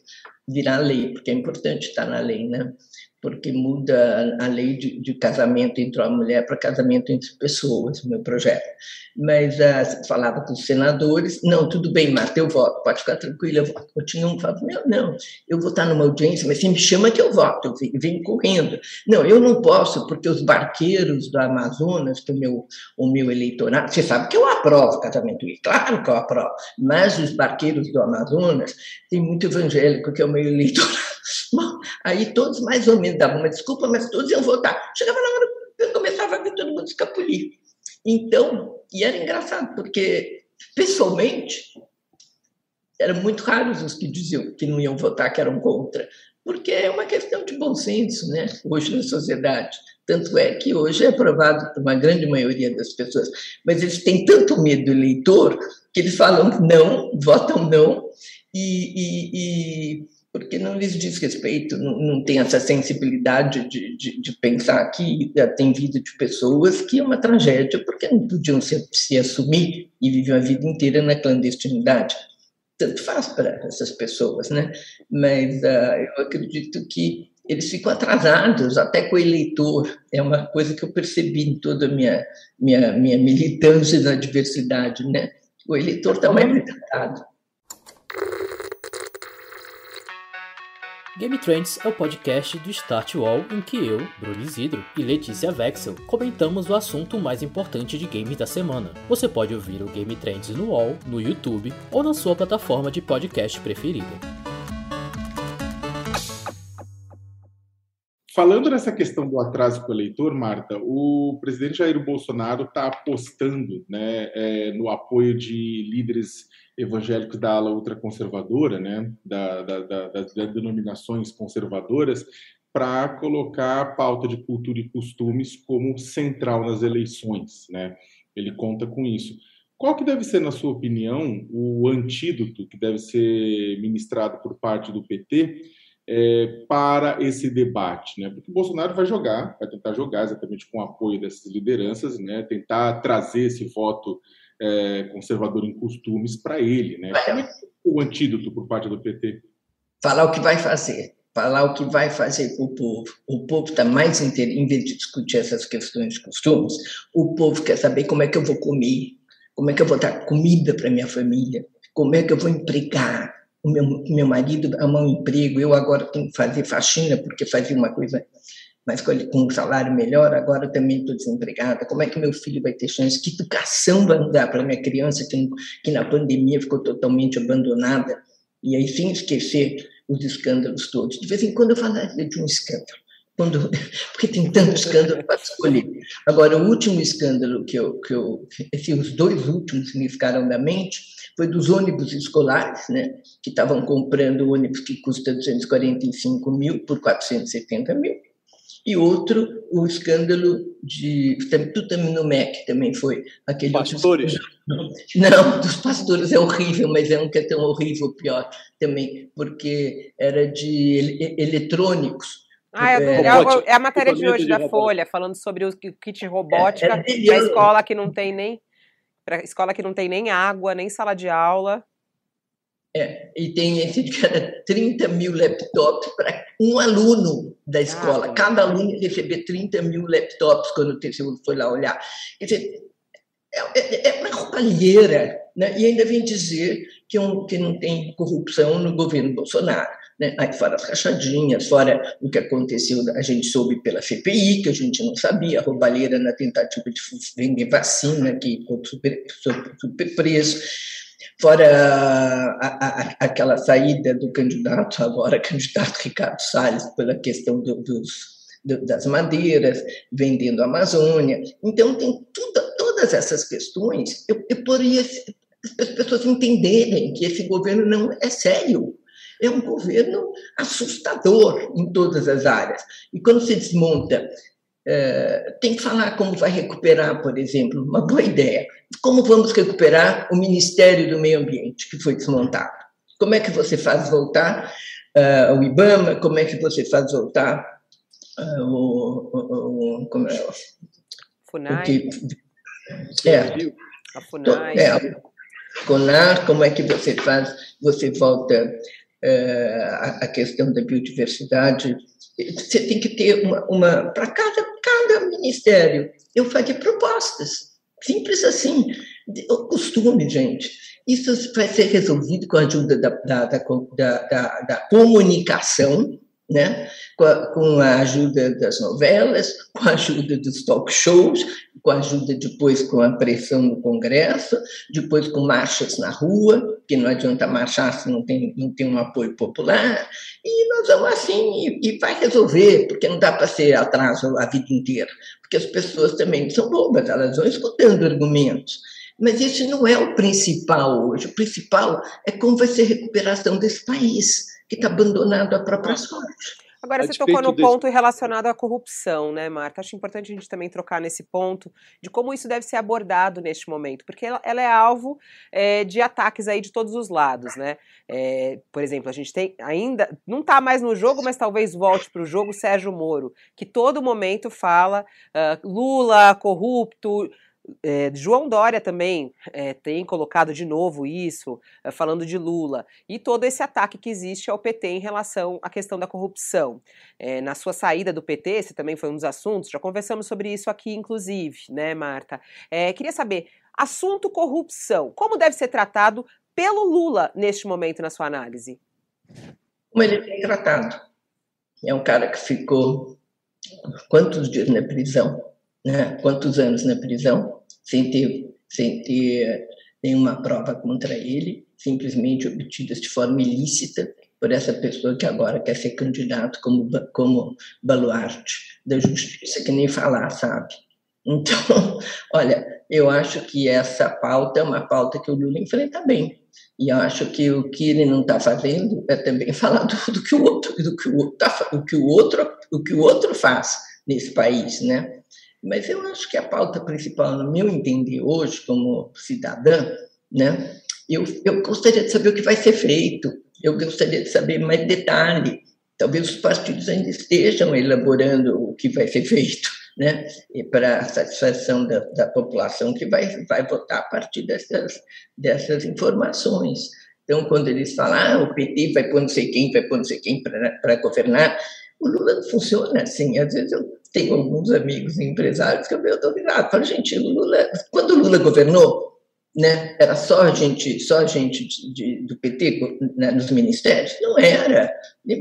virar lei, porque é importante estar na lei, né? Porque muda a lei de, de casamento entre uma mulher para casamento entre pessoas, o meu projeto. Mas uh, falava com os senadores, não, tudo bem, Marta, eu voto, pode ficar tranquila, eu voto. Eu tinha um falava, não, não, eu vou estar numa audiência, mas você me chama que eu voto, eu venho correndo. Não, eu não posso, porque os barqueiros do Amazonas, que é o meu, o meu eleitorado, você sabe que eu aprovo casamento gay, claro que eu aprovo, mas os barqueiros do Amazonas, tem muito evangélico que é o meu eleitorado. aí todos mais ou menos davam uma desculpa, mas todos iam votar. Chegava na hora, eu começava a ver todo mundo escapulir. Então, e era engraçado, porque pessoalmente eram muito raros os que diziam que não iam votar, que eram contra, porque é uma questão de bom senso, né? Hoje na sociedade. Tanto é que hoje é aprovado por uma grande maioria das pessoas, mas eles têm tanto medo do eleitor que eles falam não, votam não, e, e, e porque não lhes diz respeito, não, não tem essa sensibilidade de, de, de, pensar que tem vida de pessoas que é uma tragédia, porque não podiam se, se assumir e viver a vida inteira na clandestinidade. Tanto faz para essas pessoas, né? Mas uh, eu acredito que eles ficam atrasados, até com o eleitor. É uma coisa que eu percebi em toda a minha, minha, minha militância na diversidade, né? O eleitor está mais retardado. Game Trends é o podcast do Start Wall em que eu, Bruno Isidro e Letícia Vexel comentamos o assunto mais importante de games da semana. Você pode ouvir o Game Trends no Wall, no YouTube ou na sua plataforma de podcast preferida. Falando nessa questão do atraso com o eleitor, Marta, o presidente Jair Bolsonaro está apostando né, é, no apoio de líderes evangélicos da ala ultraconservadora, né, da, da, da, das denominações conservadoras, para colocar a pauta de cultura e costumes como central nas eleições. Né? Ele conta com isso. Qual que deve ser, na sua opinião, o antídoto que deve ser ministrado por parte do PT é, para esse debate? Né? Porque o Bolsonaro vai jogar, vai tentar jogar exatamente com o apoio dessas lideranças, né? tentar trazer esse voto é, conservador em costumes para ele. Né? Como é, é o antídoto por parte do PT? Falar o que vai fazer. falar o que vai fazer para o povo. O povo está mais inteiro, em vez de discutir essas questões de costumes, o povo quer saber como é que eu vou comer, como é que eu vou dar comida para minha família, como é que eu vou empregar. O meu, meu marido arrumar um emprego, eu agora tenho que fazer faxina, porque fazia uma coisa mas com um salário melhor, agora também estou desempregada. Como é que meu filho vai ter chance? Que educação vai dar para minha criança que, que na pandemia ficou totalmente abandonada? E aí, sem esquecer os escândalos todos. De vez em quando eu falaria de um escândalo, quando, porque tem tanto escândalo para escolher. Agora, o último escândalo que eu, que eu, assim, os dois últimos me ficaram na mente, foi dos ônibus escolares, né, que estavam comprando ônibus que custa 245 mil por 470 mil, e outro, o escândalo de Tutaminumec também foi aquele. Pastores? Não, dos pastores é horrível, mas é um que é tão horrível, pior também, porque era de eletrônicos. Ah, é, é, é, a matéria de hoje da Folha, falando sobre o kit robótica é, é para escola que não tem nem para escola que não tem nem água, nem sala de aula. É, e tem esse que era 30 mil laptops para um aluno da escola. Ah, Cada aluno receber 30 mil laptops quando o TCU foi lá olhar. Quer dizer, é, é, é uma roubalheira. Né? E ainda vem dizer que, um, que não tem corrupção no governo Bolsonaro. Né? Aí, fora as rachadinhas, fora o que aconteceu, a gente soube pela CPI, que a gente não sabia, a roubalheira na tentativa de vender vacina, que super, super, super preço fora a, a, aquela saída do candidato, agora candidato Ricardo Salles, pela questão do, dos, do, das madeiras, vendendo a Amazônia. Então, tem tudo, todas essas questões, eu, eu poderia as pessoas entenderem que esse governo não é sério. É um governo assustador em todas as áreas. E quando se desmonta é, tem que falar como vai recuperar, por exemplo, uma boa ideia. Como vamos recuperar o Ministério do Meio Ambiente, que foi desmontado? Como é que você faz voltar uh, o IBAMA? Como é que você faz voltar uh, o, o, o, como é, FUNAI? O que, é, a FUNAI. É, a CONAR, como é que você faz, você volta uh, a, a questão da biodiversidade você tem que ter uma, uma para cada, cada ministério, eu faria propostas, simples assim, o costume, gente. Isso vai ser resolvido com a ajuda da, da, da, da, da comunicação, né? Com a, com a, ajuda das novelas, com a ajuda dos talk shows, com a ajuda depois com a pressão no Congresso, depois com marchas na rua, que não adianta marchar se não tem, não tem um apoio popular, e nós vamos assim, e, e vai resolver, porque não dá para ser atraso a vida inteira, porque as pessoas também são bobas, elas vão escutando argumentos. Mas isso não é o principal hoje. O principal é como vai ser a recuperação desse país que está abandonado à própria sorte. Agora, você tocou no desse... ponto relacionado à corrupção, né, Marta? Acho importante a gente também trocar nesse ponto de como isso deve ser abordado neste momento, porque ela, ela é alvo é, de ataques aí de todos os lados, né? É, por exemplo, a gente tem ainda, não está mais no jogo, mas talvez volte para o jogo Sérgio Moro, que todo momento fala uh, Lula corrupto, é, João Dória também é, tem colocado de novo isso, é, falando de Lula, e todo esse ataque que existe ao PT em relação à questão da corrupção. É, na sua saída do PT, esse também foi um dos assuntos, já conversamos sobre isso aqui, inclusive, né, Marta? É, queria saber, assunto corrupção, como deve ser tratado pelo Lula neste momento, na sua análise? Como ele é tratado. É um cara que ficou quantos dias na prisão? Né? Quantos anos na prisão? Sem ter, sem ter nenhuma prova contra ele, simplesmente obtidas de forma ilícita por essa pessoa que agora quer ser candidato como, como baluarte da justiça, que nem falar, sabe? Então, olha, eu acho que essa pauta é uma pauta que o Lula enfrenta bem. E eu acho que o que ele não está fazendo é também falar do, do, que o outro, do que o tá, o que o outro, o que o outro faz nesse país, né? Mas eu acho que a pauta principal, no meu entender hoje, como cidadã, né, eu, eu gostaria de saber o que vai ser feito, eu gostaria de saber mais detalhe. Talvez os partidos ainda estejam elaborando o que vai ser feito, né, para a satisfação da, da população que vai, vai votar a partir dessas, dessas informações. Então, quando eles falam, ah, o PT vai pôr não sei quem, vai pôr não sei quem para governar, o Lula não funciona assim. Às vezes eu tenho alguns amigos empresários que eu estou virado. Falo, gente, Lula, quando o Lula governou, né, era só gente, só gente de, de, do PT né, nos ministérios? Não era.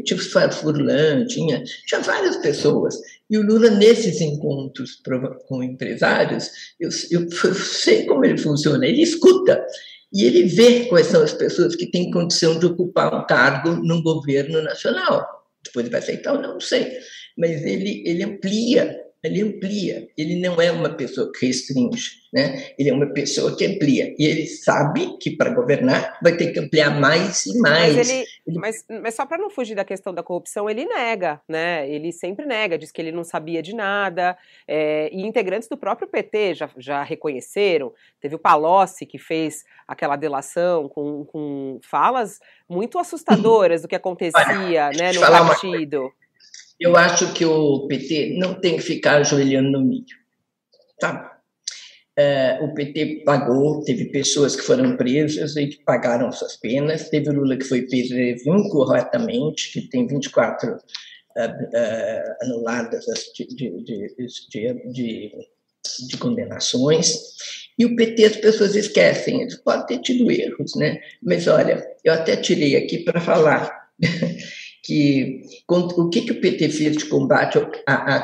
Tinha o Furlan, tinha, tinha várias pessoas. E o Lula, nesses encontros com empresários, eu, eu, eu sei como ele funciona. Ele escuta e ele vê quais são as pessoas que têm condição de ocupar um cargo num governo nacional. Depois ele vai aceitar ou não, não sei. Mas ele, ele amplia ele amplia. Ele não é uma pessoa que restringe, né? Ele é uma pessoa que amplia. E ele sabe que para governar vai ter que ampliar mais e mais. Mas, ele, ele... mas, mas só para não fugir da questão da corrupção, ele nega, né? Ele sempre nega, diz que ele não sabia de nada. É, e integrantes do próprio PT já, já reconheceram. Teve o Palocci que fez aquela delação com, com falas muito assustadoras do que acontecia, né, no partido. Eu acho que o PT não tem que ficar ajoelhando no milho. Tá? É, o PT pagou, teve pessoas que foram presas e que pagaram suas penas, teve Lula que foi preso incorretamente, que tem 24 uh, uh, anuladas de, de, de, de condenações, e o PT as pessoas esquecem, eles podem ter tido erros, né? Mas olha, eu até tirei aqui para falar que o que, que o PT fez de combate à,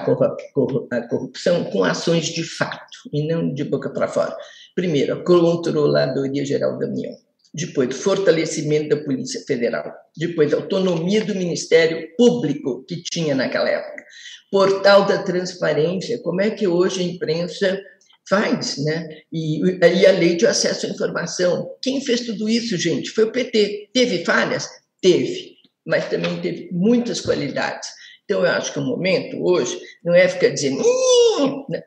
corrupção com ações de fato e não de boca para fora. Primeiro, a Controladoria Geral da União. Depois, fortalecimento da Polícia Federal. Depois, autonomia do Ministério Público que tinha naquela época. Portal da Transparência. Como é que hoje a imprensa faz, né? E, e a lei de acesso à informação. Quem fez tudo isso, gente? Foi o PT. Teve falhas? Teve mas também teve muitas qualidades. Então, eu acho que o momento hoje não é ficar dizendo,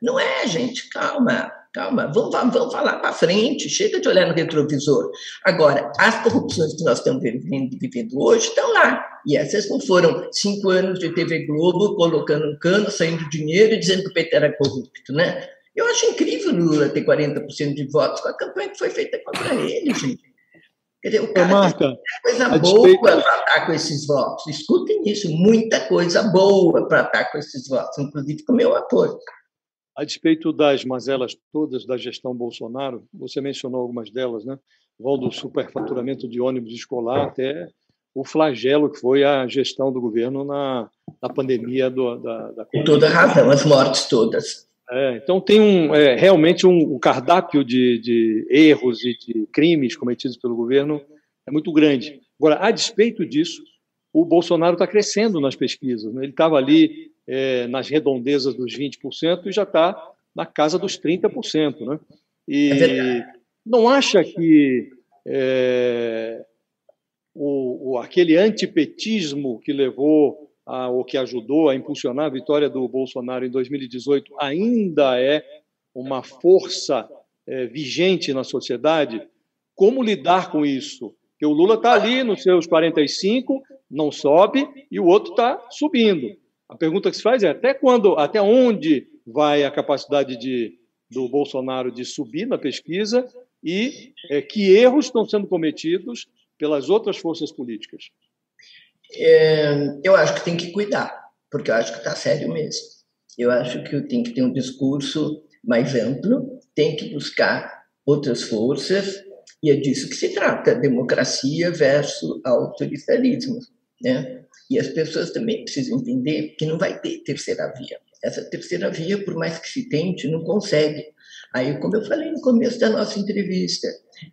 não é, gente, calma, calma, vamos, vamos falar para frente, chega de olhar no retrovisor. Agora, as corrupções que nós estamos vivendo, vivendo hoje estão lá, e essas não foram cinco anos de TV Globo colocando um cano, saindo dinheiro e dizendo que o PT era corrupto, né? Eu acho incrível o Lula ter 40% de votos com a campanha que foi feita contra ele, gente. Dizer, o cara Marta, coisa boa despeito... para estar com esses votos. Escutem isso, muita coisa boa para estar com esses votos, inclusive com o meu apoio. A despeito das mazelas todas da gestão Bolsonaro, você mencionou algumas delas, né? Vão do superfaturamento de ônibus escolar até o flagelo que foi a gestão do governo na, na pandemia do, da, da Com toda razão, as mortes todas. É, então tem um, é, realmente um, um cardápio de, de, erros e de crimes cometidos pelo governo é muito grande. Agora, a despeito disso, o Bolsonaro está crescendo nas pesquisas. Né? Ele estava ali é, nas redondezas dos 20% e já está na casa dos 30%. Né? E é não acha que é, o, o, aquele antipetismo que levou a, que ajudou a impulsionar a vitória do Bolsonaro em 2018 ainda é uma força é, vigente na sociedade, como lidar com isso? Porque o Lula está ali nos seus 45, não sobe, e o outro está subindo. A pergunta que se faz é até quando, até onde vai a capacidade de, do Bolsonaro de subir na pesquisa e é, que erros estão sendo cometidos pelas outras forças políticas? É, eu acho que tem que cuidar, porque eu acho que está sério mesmo. Eu acho que tem que ter um discurso mais amplo, tem que buscar outras forças, e é disso que se trata: democracia versus autoritarismo. Né? E as pessoas também precisam entender que não vai ter terceira via. Essa terceira via, por mais que se tente, não consegue. Aí, como eu falei no começo da nossa entrevista,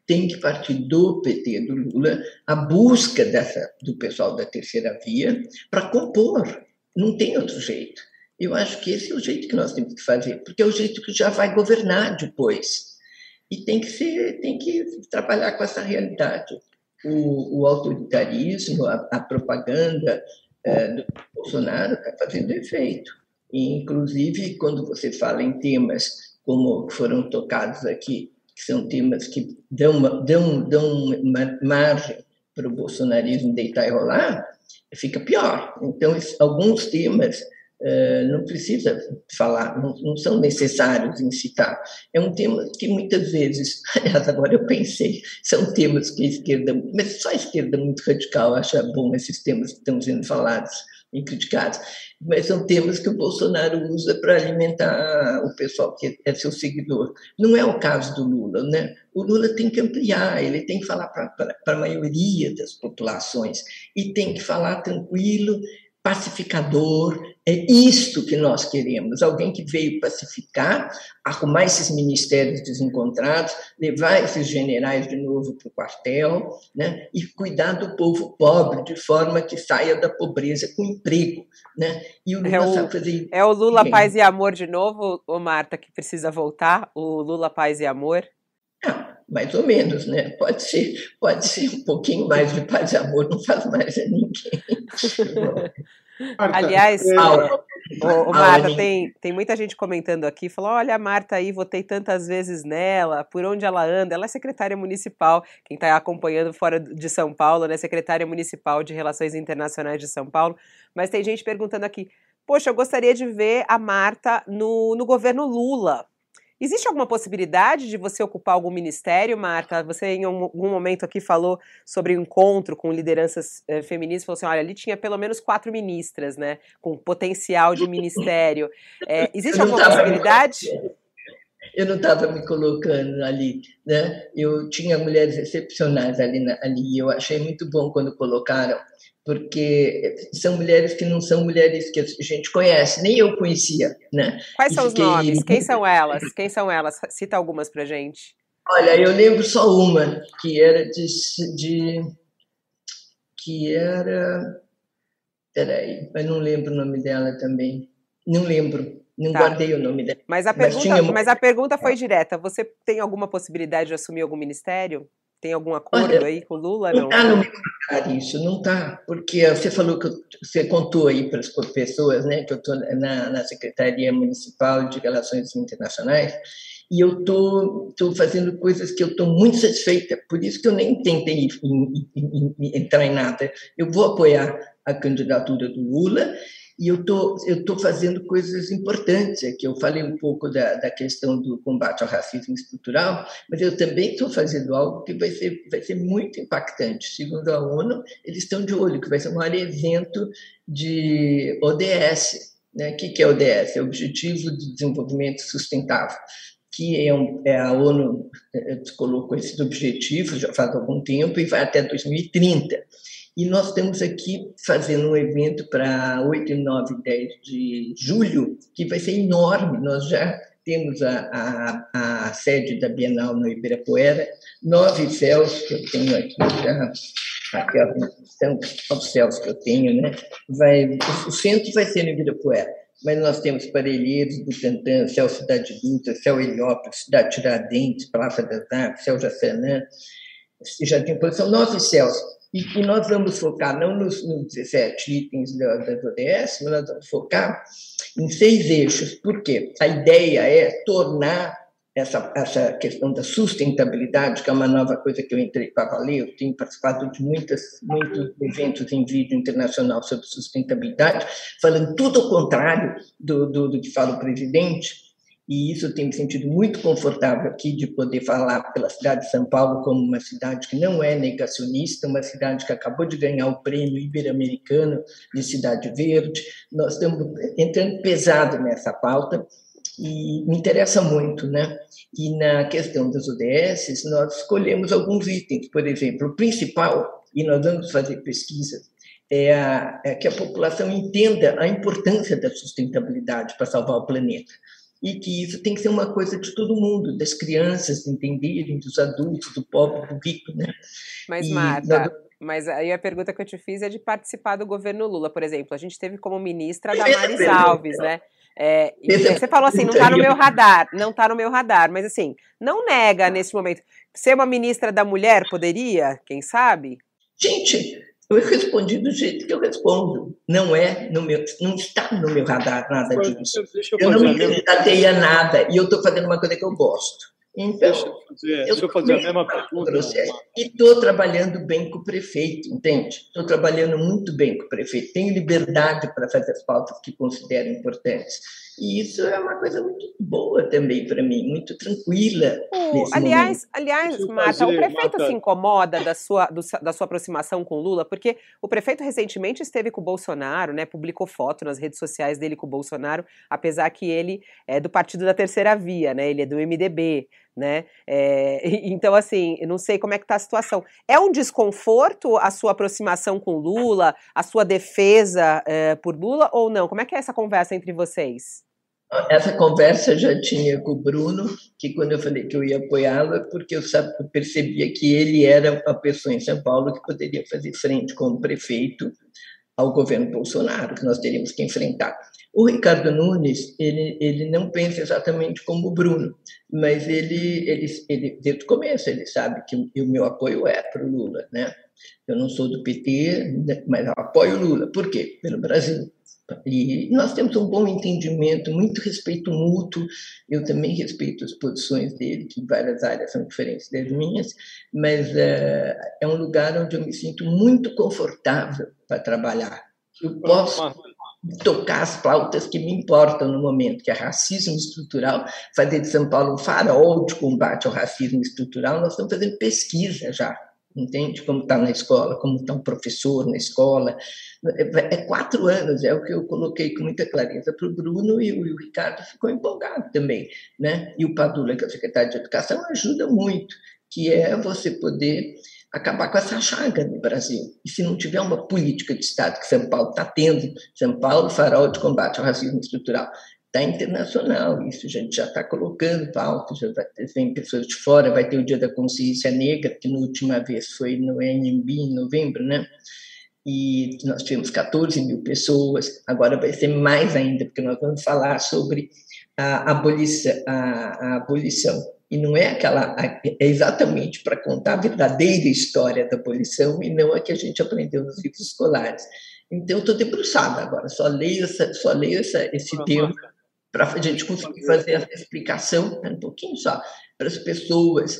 tem que partir do PT, do Lula, a busca dessa, do pessoal da terceira via para compor. Não tem outro jeito. Eu acho que esse é o jeito que nós temos que fazer, porque é o jeito que já vai governar depois. E tem que ser, tem que trabalhar com essa realidade. O, o autoritarismo, a, a propaganda é, do Bolsonaro está fazendo efeito. E, inclusive, quando você fala em temas como foram tocados aqui, que são temas que dão, dão, dão margem para o bolsonarismo deitar e rolar, fica pior. Então, alguns temas Uh, não precisa falar, não, não, são necessários incitar. É um tema que muitas vezes, aliás, agora eu pensei, são temas que a esquerda, mas só a esquerda muito radical acha bom esses temas que estão sendo falados criticados, mas são temas que o Bolsonaro usa para alimentar o pessoal que é seu seguidor. Não é o caso do Lula, né? O Lula tem que ampliar, ele tem que falar para a maioria das populações e tem que falar tranquilo, pacificador, é isto que nós queremos: alguém que veio pacificar, arrumar esses ministérios desencontrados, levar esses generais de novo para o quartel, né? e cuidar do povo pobre de forma que saia da pobreza com emprego. Né? E o Lula é o, fazer... é o Lula Paz e Amor de novo, ô Marta, que precisa voltar? O Lula Paz e Amor? Ah, mais ou menos, né? Pode ser, pode ser um pouquinho mais de paz e amor, não faz mais a ninguém. Marta, Aliás, é... o, o Marta, tem, tem muita gente comentando aqui, falou: olha, a Marta aí, votei tantas vezes nela, por onde ela anda, ela é secretária municipal, quem está acompanhando fora de São Paulo, né? Secretária municipal de Relações Internacionais de São Paulo. Mas tem gente perguntando aqui: poxa, eu gostaria de ver a Marta no, no governo Lula. Existe alguma possibilidade de você ocupar algum ministério, Marta? Você em algum momento aqui falou sobre um encontro com lideranças eh, feministas, falou assim, olha, ali tinha pelo menos quatro ministras, né, com potencial de ministério. É, existe alguma possibilidade? Eu não estava me colocando ali, né? Eu tinha mulheres excepcionais ali, ali. Eu achei muito bom quando colocaram porque são mulheres que não são mulheres que a gente conhece, nem eu conhecia, né? Quais são os nomes? Quem são elas? Quem são elas? Cita algumas pra gente. Olha, eu lembro só uma, que era de, de que era peraí, mas não lembro o nome dela também. Não lembro. Não tá. guardei o nome dela. Mas a pergunta, mas, tinha... mas a pergunta foi direta. Você tem alguma possibilidade de assumir algum ministério? Tem algum acordo Olha, aí com o Lula? Não está no meu radar isso, não está, porque você falou que eu, você contou aí para as pessoas, né, que eu estou na, na Secretaria Municipal de Relações Internacionais e eu estou tô, tô fazendo coisas que eu estou muito satisfeita, por isso que eu nem tentei entrar em nada. Eu vou apoiar a candidatura do Lula e eu tô, estou fazendo coisas importantes aqui. Eu falei um pouco da, da questão do combate ao racismo estrutural, mas eu também estou fazendo algo que vai ser, vai ser muito impactante. Segundo a ONU, eles estão de olho, que vai ser o maior evento de ODS. Né? O que é ODS? É Objetivo de Desenvolvimento Sustentável que é, um, é, a ONU eh, colocou esses objetivos já faz algum tempo e vai até 2030. E nós estamos aqui fazendo um evento para 8, 9 e 10 de julho, que vai ser enorme. Nós já temos a, a, a sede da Bienal no Ibirapuera, nove céus que eu tenho aqui já, aqui são os céus que eu tenho, né? Vai, o centro vai ser no Ibirapuera, mas nós temos Parelheiros, Butantã, Céu Cidade Dutra, Céu Heliópolis, Cidade Tiradentes, Praça das Artes, Céu Jaçanã, Jardim São nove céus e, e nós vamos focar não nos, nos 17 itens da, das ODS, mas nós vamos focar em seis eixos. Por quê? A ideia é tornar essa, essa questão da sustentabilidade, que é uma nova coisa que eu entrei para valer, eu tenho participado de muitas, muitos eventos em vídeo internacional sobre sustentabilidade, falando tudo ao contrário do, do, do que fala o presidente, e isso tem me sentido muito confortável aqui de poder falar pela cidade de São Paulo como uma cidade que não é negacionista, uma cidade que acabou de ganhar o prêmio ibero-americano de cidade verde. Nós estamos entrando pesado nessa pauta e me interessa muito, né? E na questão das ODS, nós escolhemos alguns itens, por exemplo, o principal, e nós vamos fazer pesquisa é, a, é que a população entenda a importância da sustentabilidade para salvar o planeta e que isso tem que ser uma coisa de todo mundo, das crianças entenderem, dos adultos, do pobre, do rico, né? Mas, e, Marta, mas aí a pergunta que eu te fiz é de participar do governo Lula, por exemplo. A gente teve como ministra a Damares Alves, né? É, você falou assim, não está no meu radar, não está no meu radar, mas assim, não nega nesse momento. Ser uma ministra da mulher poderia, quem sabe? Gente, eu respondi do jeito que eu respondo. Não é no meu, não está no meu radar nada disso. Eu, eu não me candidatei a nada e eu estou fazendo uma coisa que eu gosto. Então, deixa eu fazer, deixa eu fazer a mesma pergunta. E estou trabalhando bem com o prefeito, entende? Estou trabalhando muito bem com o prefeito. Tenho liberdade para fazer as pautas que considero importantes. E isso é uma coisa muito boa também para mim, muito tranquila. Uh, aliás, aliás, Marta, o prefeito Marta... se incomoda da sua, do, da sua aproximação com Lula, porque o prefeito recentemente esteve com o Bolsonaro, né? Publicou foto nas redes sociais dele com o Bolsonaro, apesar que ele é do partido da terceira via, né? Ele é do MDB né? É, então, assim, eu não sei como é que está a situação. É um desconforto a sua aproximação com Lula, a sua defesa é, por Lula ou não? Como é que é essa conversa entre vocês? Essa conversa já tinha com o Bruno, que quando eu falei que eu ia apoiá-lo, é porque eu, percebia que ele era a pessoa em São Paulo que poderia fazer frente como prefeito ao governo Bolsonaro, que nós teríamos que enfrentar. O Ricardo Nunes, ele, ele não pensa exatamente como o Bruno, mas ele, ele, ele desde o começo, ele sabe que o meu apoio é para o Lula, né? Eu não sou do PT, mas eu apoio o Lula. Por quê? Pelo Brasil. E nós temos um bom entendimento, muito respeito mútuo. Eu também respeito as posições dele, que em várias áreas são diferentes das minhas, mas uh, é um lugar onde eu me sinto muito confortável para trabalhar. Eu posso tocar as pautas que me importam no momento, que é racismo estrutural, fazer de São Paulo um farol de combate ao racismo estrutural. Nós estamos fazendo pesquisa já, entende? Como está na escola, como está um professor na escola. É, quatro anos, é o que eu coloquei com muita clareza para o Bruno e o Ricardo ficou empolgado também. Né? E o Padula, que é o secretário de Educação, ajuda muito, que é você poder acabar com essa chaga no Brasil. E se não tiver uma política de Estado que São Paulo está tendo, São Paulo, farol de combate ao racismo estrutural, está internacional, isso a gente já está colocando pauta, já vai, vem pessoas de fora, vai ter o Dia da Consciência Negra, que na última vez foi no NMB, em novembro, né? E nós tivemos 14 mil pessoas, agora vai ser mais ainda, porque nós vamos falar sobre a abolição, a, a abolição e não é aquela. É exatamente para contar a verdadeira história da abolição e não a que a gente aprendeu nos livros escolares. Então, estou debruçada agora, só leio, essa, só leio essa, esse tema para a gente conseguir fazer essa explicação, né, um pouquinho só, para as pessoas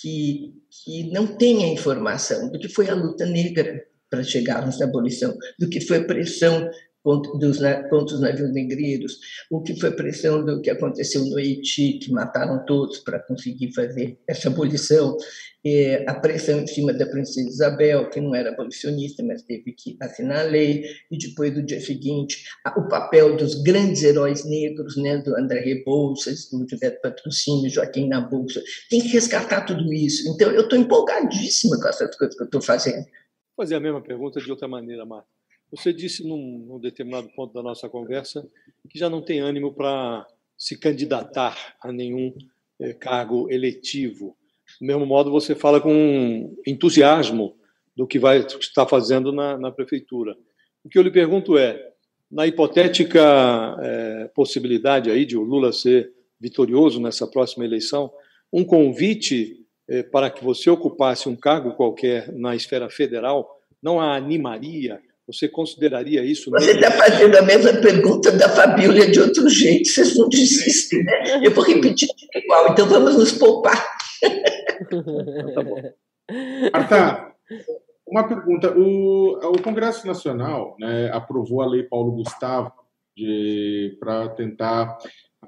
que, que não têm a informação do que foi a luta negra para chegarmos na abolição, do que foi a pressão dos, contra os navios negreiros, o que foi pressão do que aconteceu no Haiti, que mataram todos para conseguir fazer essa abolição, é, a pressão em cima da princesa Isabel, que não era abolicionista, mas teve que assinar a lei, e depois, do dia seguinte, o papel dos grandes heróis negros, né, do André Rebouças, do José Patrocínio, Joaquim Nabuça, tem que resgatar tudo isso. Então, eu estou empolgadíssima com essas coisas que eu estou fazendo. Fazer a mesma pergunta de outra maneira, Marta. Você disse num, num determinado ponto da nossa conversa que já não tem ânimo para se candidatar a nenhum eh, cargo eletivo. Do mesmo modo, você fala com entusiasmo do que vai estar fazendo na, na prefeitura. O que eu lhe pergunto é, na hipotética eh, possibilidade aí de o Lula ser vitorioso nessa próxima eleição, um convite eh, para que você ocupasse um cargo qualquer na esfera federal não a animaria você consideraria isso? Você está fazendo a mesma pergunta da Fabíola de outro jeito, vocês não desistem, né? Eu vou repetir igual, então vamos nos poupar. tá bom. Marta, uma pergunta. O, o Congresso Nacional né, aprovou a Lei Paulo Gustavo para tentar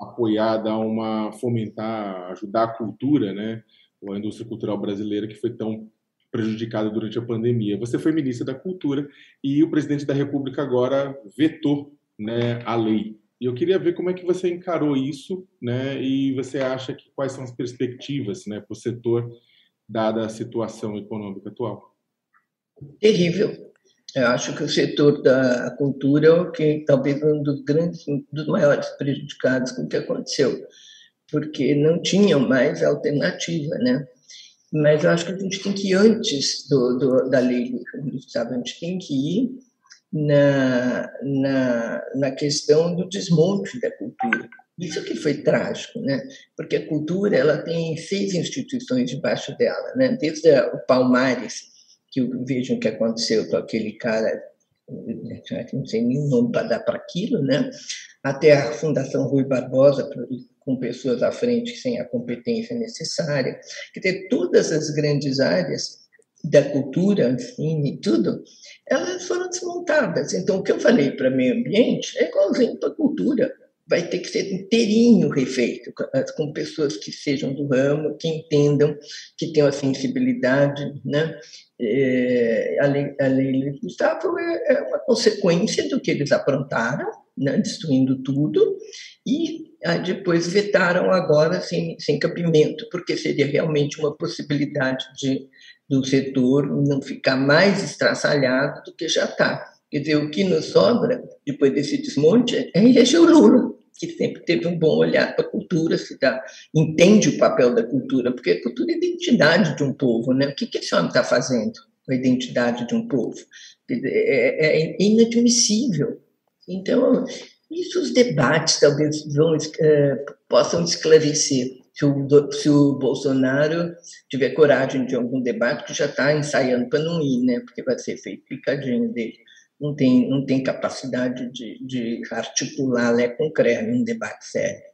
apoiar, dar uma, fomentar, ajudar a cultura, né, a indústria cultural brasileira que foi tão prejudicada durante a pandemia. Você foi ministra da Cultura e o presidente da República agora vetou né, a lei. E eu queria ver como é que você encarou isso, né? E você acha que quais são as perspectivas, né, para o setor dada a situação econômica atual? Terrível. Eu acho que o setor da cultura é o que talvez um dos grandes, um dos maiores prejudicados com o que aconteceu, porque não tinham mais alternativa, né? Mas eu acho que a gente tem que ir antes do, do, da lei do Estado, a gente tem que ir na, na, na questão do desmonte da cultura. Isso que foi trágico, né? Porque a cultura ela tem seis instituições debaixo dela, né? Desde o Palmares, que vejam o que aconteceu com aquele cara, não sei nem o nome para dar para aquilo, né? Até a Fundação Rui Barbosa, com pessoas à frente sem a competência necessária. Quer dizer, todas as grandes áreas da cultura, enfim, e tudo, elas foram desmontadas. Então, o que eu falei para meio ambiente é igualzinho para a cultura. Vai ter que ser inteirinho refeito, com pessoas que sejam do ramo, que entendam, que tenham a sensibilidade. Né? É, a, lei, a lei Gustavo é, é uma consequência do que eles aprontaram, né, destruindo tudo, e aí depois vetaram agora sem, sem cabimento, porque seria realmente uma possibilidade de do setor não ficar mais estraçalhado do que já está. Quer dizer, o que nos sobra, depois desse desmonte, é eleger o Lula, que sempre teve um bom olhar para a cultura, se dá, entende o papel da cultura, porque a cultura é a identidade de um povo. Né? O que, que esse homem está fazendo com a identidade de um povo? É, é, é inadmissível. Então, isso os debates talvez vão, é, possam esclarecer se o, se o Bolsonaro tiver coragem de algum debate, que já está ensaiando para não ir, né? porque vai ser feito picadinho dele. Não tem, não tem capacidade de, de articular Lé com CREA num debate sério.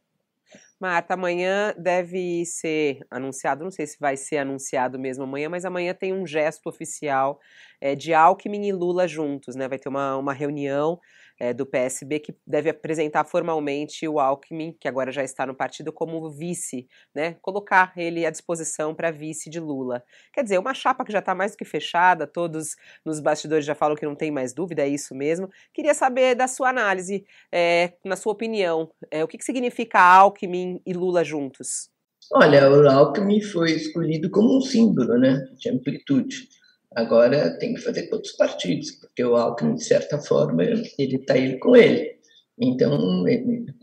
Marta, amanhã deve ser anunciado, não sei se vai ser anunciado mesmo amanhã, mas amanhã tem um gesto oficial é, de Alckmin e Lula juntos, né? Vai ter uma, uma reunião é, do PSB, que deve apresentar formalmente o Alckmin, que agora já está no partido, como vice, né? Colocar ele à disposição para vice de Lula. Quer dizer, uma chapa que já está mais do que fechada, todos nos bastidores já falam que não tem mais dúvida, é isso mesmo. Queria saber da sua análise, é, na sua opinião, é, o que, que significa Alckmin e Lula juntos? Olha, o Alckmin foi escolhido como um símbolo né, de amplitude. Agora tem que fazer com outros partidos, porque o Alckmin, de certa forma, ele está ele com ele. Então,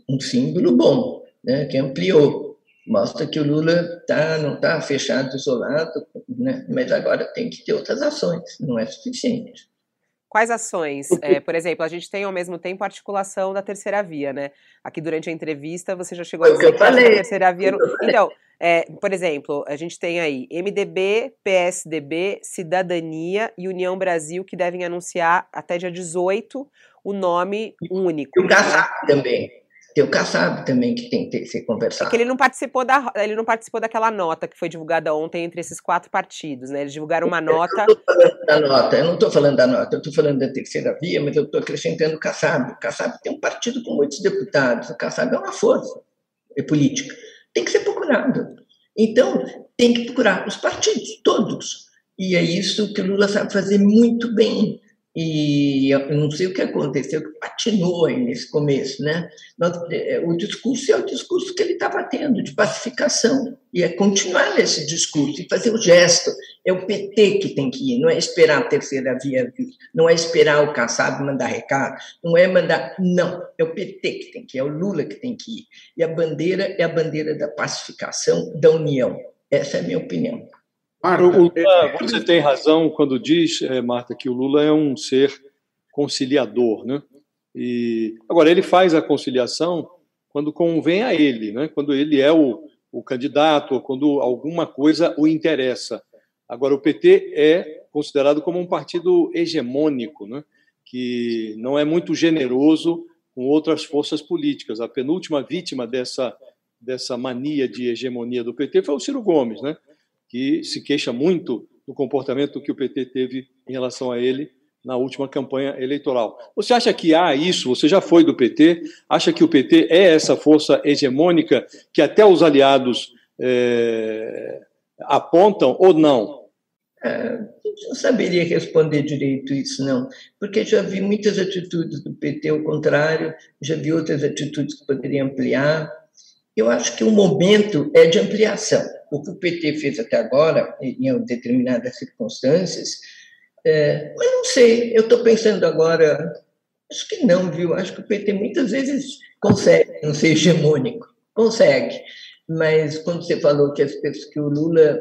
um símbolo bom, né, que ampliou. Mostra que o Lula tá, não está fechado, isolado, né, mas agora tem que ter outras ações, não é suficiente. Quais ações? É, por exemplo, a gente tem ao mesmo tempo a articulação da terceira via, né? Aqui durante a entrevista você já chegou a dizer que, que a terceira via. Então, é, por exemplo, a gente tem aí MDB, PSDB, Cidadania e União Brasil que devem anunciar até dia 18 o nome único. E o Kassab né? também. Tem o Kassab também que tem que ser conversado. É que ele não participou da, ele não participou daquela nota que foi divulgada ontem entre esses quatro partidos, né? Eles divulgaram uma nota. Eu não estou falando da nota, eu não estou falando da nota, eu estou falando da terceira via, mas eu estou acrescentando o Kassab. O Kassab tem um partido com muitos deputados, o Kassab é uma força política tem que ser procurado. Então, tem que procurar os partidos, todos. E é isso que o Lula sabe fazer muito bem. E eu não sei o que aconteceu, que patinou aí nesse começo, né? É, o discurso é o discurso que ele estava tendo, de pacificação. E é continuar nesse discurso e fazer o gesto. É o PT que tem que ir, não é esperar a terceira via, não é esperar o Kassab mandar recado, não é mandar. Não, é o PT que tem que ir, é o Lula que tem que ir. E a bandeira é a bandeira da pacificação, da união. Essa é a minha opinião. Marta, o Lula, você tem razão quando diz, é, Marta, que o Lula é um ser conciliador, né? E agora ele faz a conciliação quando convém a ele, né? Quando ele é o, o candidato, ou quando alguma coisa o interessa. Agora o PT é considerado como um partido hegemônico, né? Que não é muito generoso com outras forças políticas. A penúltima vítima dessa dessa mania de hegemonia do PT foi o Ciro Gomes, né? Que se queixa muito do comportamento que o PT teve em relação a ele na última campanha eleitoral. Você acha que há isso? Você já foi do PT? Acha que o PT é essa força hegemônica que até os aliados é, apontam ou não? É, não saberia responder direito isso, não, porque já vi muitas atitudes do PT ao contrário, já vi outras atitudes que poderiam ampliar. Eu acho que o momento é de ampliação o que o PT fez até agora, em determinadas circunstâncias, é, mas não sei, eu estou pensando agora, acho que não, viu? Acho que o PT muitas vezes consegue não ser hegemônico, consegue, mas quando você falou que, as pessoas, que o Lula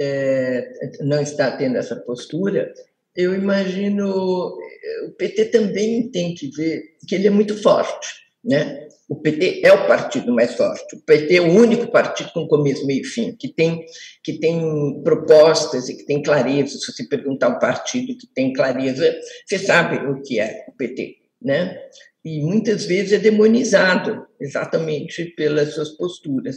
é, não está tendo essa postura, eu imagino o PT também tem que ver que ele é muito forte, né? O PT é o partido mais forte. O PT é o único partido com começo, meio e fim, que tem, que tem propostas e que tem clareza. Se você perguntar um partido que tem clareza, você sabe o que é o PT. Né? e muitas vezes é demonizado exatamente pelas suas posturas.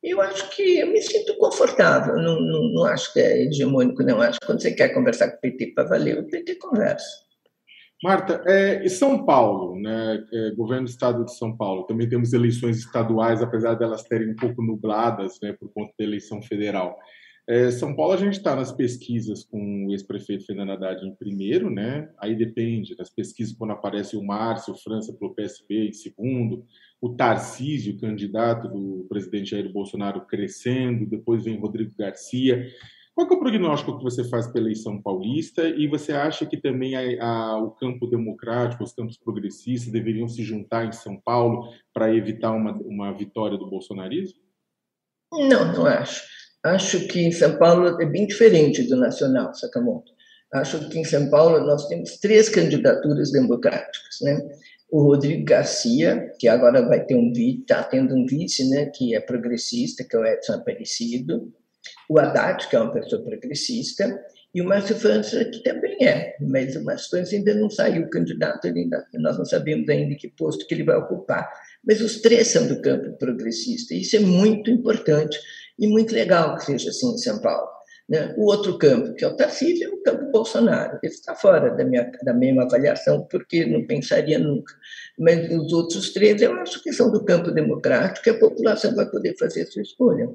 Eu acho que eu me sinto confortável, não, não, não acho que é hegemônico, não. Acho que quando você quer conversar com o PT para valer, o PT conversa. Marta, é, e São Paulo, né, é, governo do estado de São Paulo, também temos eleições estaduais, apesar delas terem um pouco nubladas né, por conta da eleição federal. É, São Paulo, a gente está nas pesquisas com o ex-prefeito Fernando Haddad em primeiro, né? Aí depende das pesquisas, quando aparece o Márcio França pelo PSB em segundo, o Tarcísio, candidato do presidente Jair Bolsonaro, crescendo, depois vem Rodrigo Garcia. Qual é o prognóstico que você faz pela eleição paulista e você acha que também a, a, o campo democrático, os campos progressistas deveriam se juntar em São Paulo para evitar uma, uma vitória do bolsonarismo? Não, não acho. Acho que em São Paulo é bem diferente do nacional, Sakamoto. Acho que em São Paulo nós temos três candidaturas democráticas, né? O Rodrigo Garcia, que agora vai ter um vice, está tendo um vice, né, que é progressista, que é o Edson Aparecido. O Haddad, que é uma pessoa progressista, e o Márcio França, que também é, mas o Márcio França ainda não saiu candidato, ainda, nós não sabemos ainda que posto que ele vai ocupar. Mas os três são do campo progressista, e isso é muito importante e muito legal que seja assim em São Paulo. Né? O outro campo, que é o Tarcísio, é o campo Bolsonaro. Esse está fora da minha da mesma avaliação, porque não pensaria nunca. Mas os outros três, eu acho que são do campo democrático, e a população vai poder fazer a sua escolha.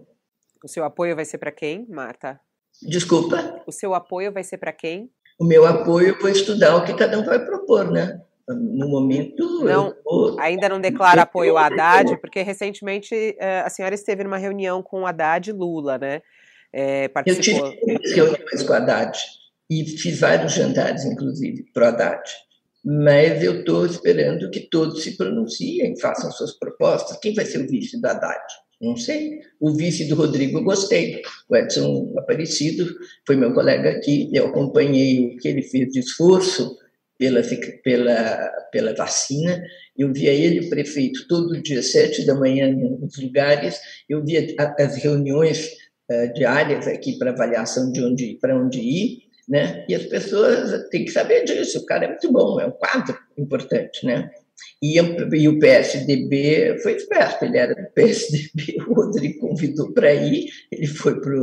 O seu apoio vai ser para quem, Marta? Desculpa? O seu apoio vai ser para quem? O meu apoio, vou estudar o que cada um vai propor, né? no momento. Não, eu... ainda não declara apoio ao Haddad, porque recentemente eh, a senhora esteve numa reunião com o Haddad e Lula, né? É, participou... Eu tive reuniões com o Haddad e fiz vários jantares, inclusive, para o Haddad. Mas eu estou esperando que todos se pronunciem, façam suas propostas. Quem vai ser o vice do Haddad? Não sei. O vice do Rodrigo eu gostei. O Edson Aparecido foi meu colega aqui. Eu acompanhei o que ele fez de esforço pela, pela, pela vacina. Eu via ele, prefeito, todo dia, sete da manhã, nos lugares. Eu via as reuniões uh, diárias aqui para avaliação de onde para onde ir, né? E as pessoas têm que saber disso. O cara é muito bom, é um quadro importante, né? E, e, o PSDB foi esperto, ele era do PSDB, o Rodrigo convidou para ir, ele foi para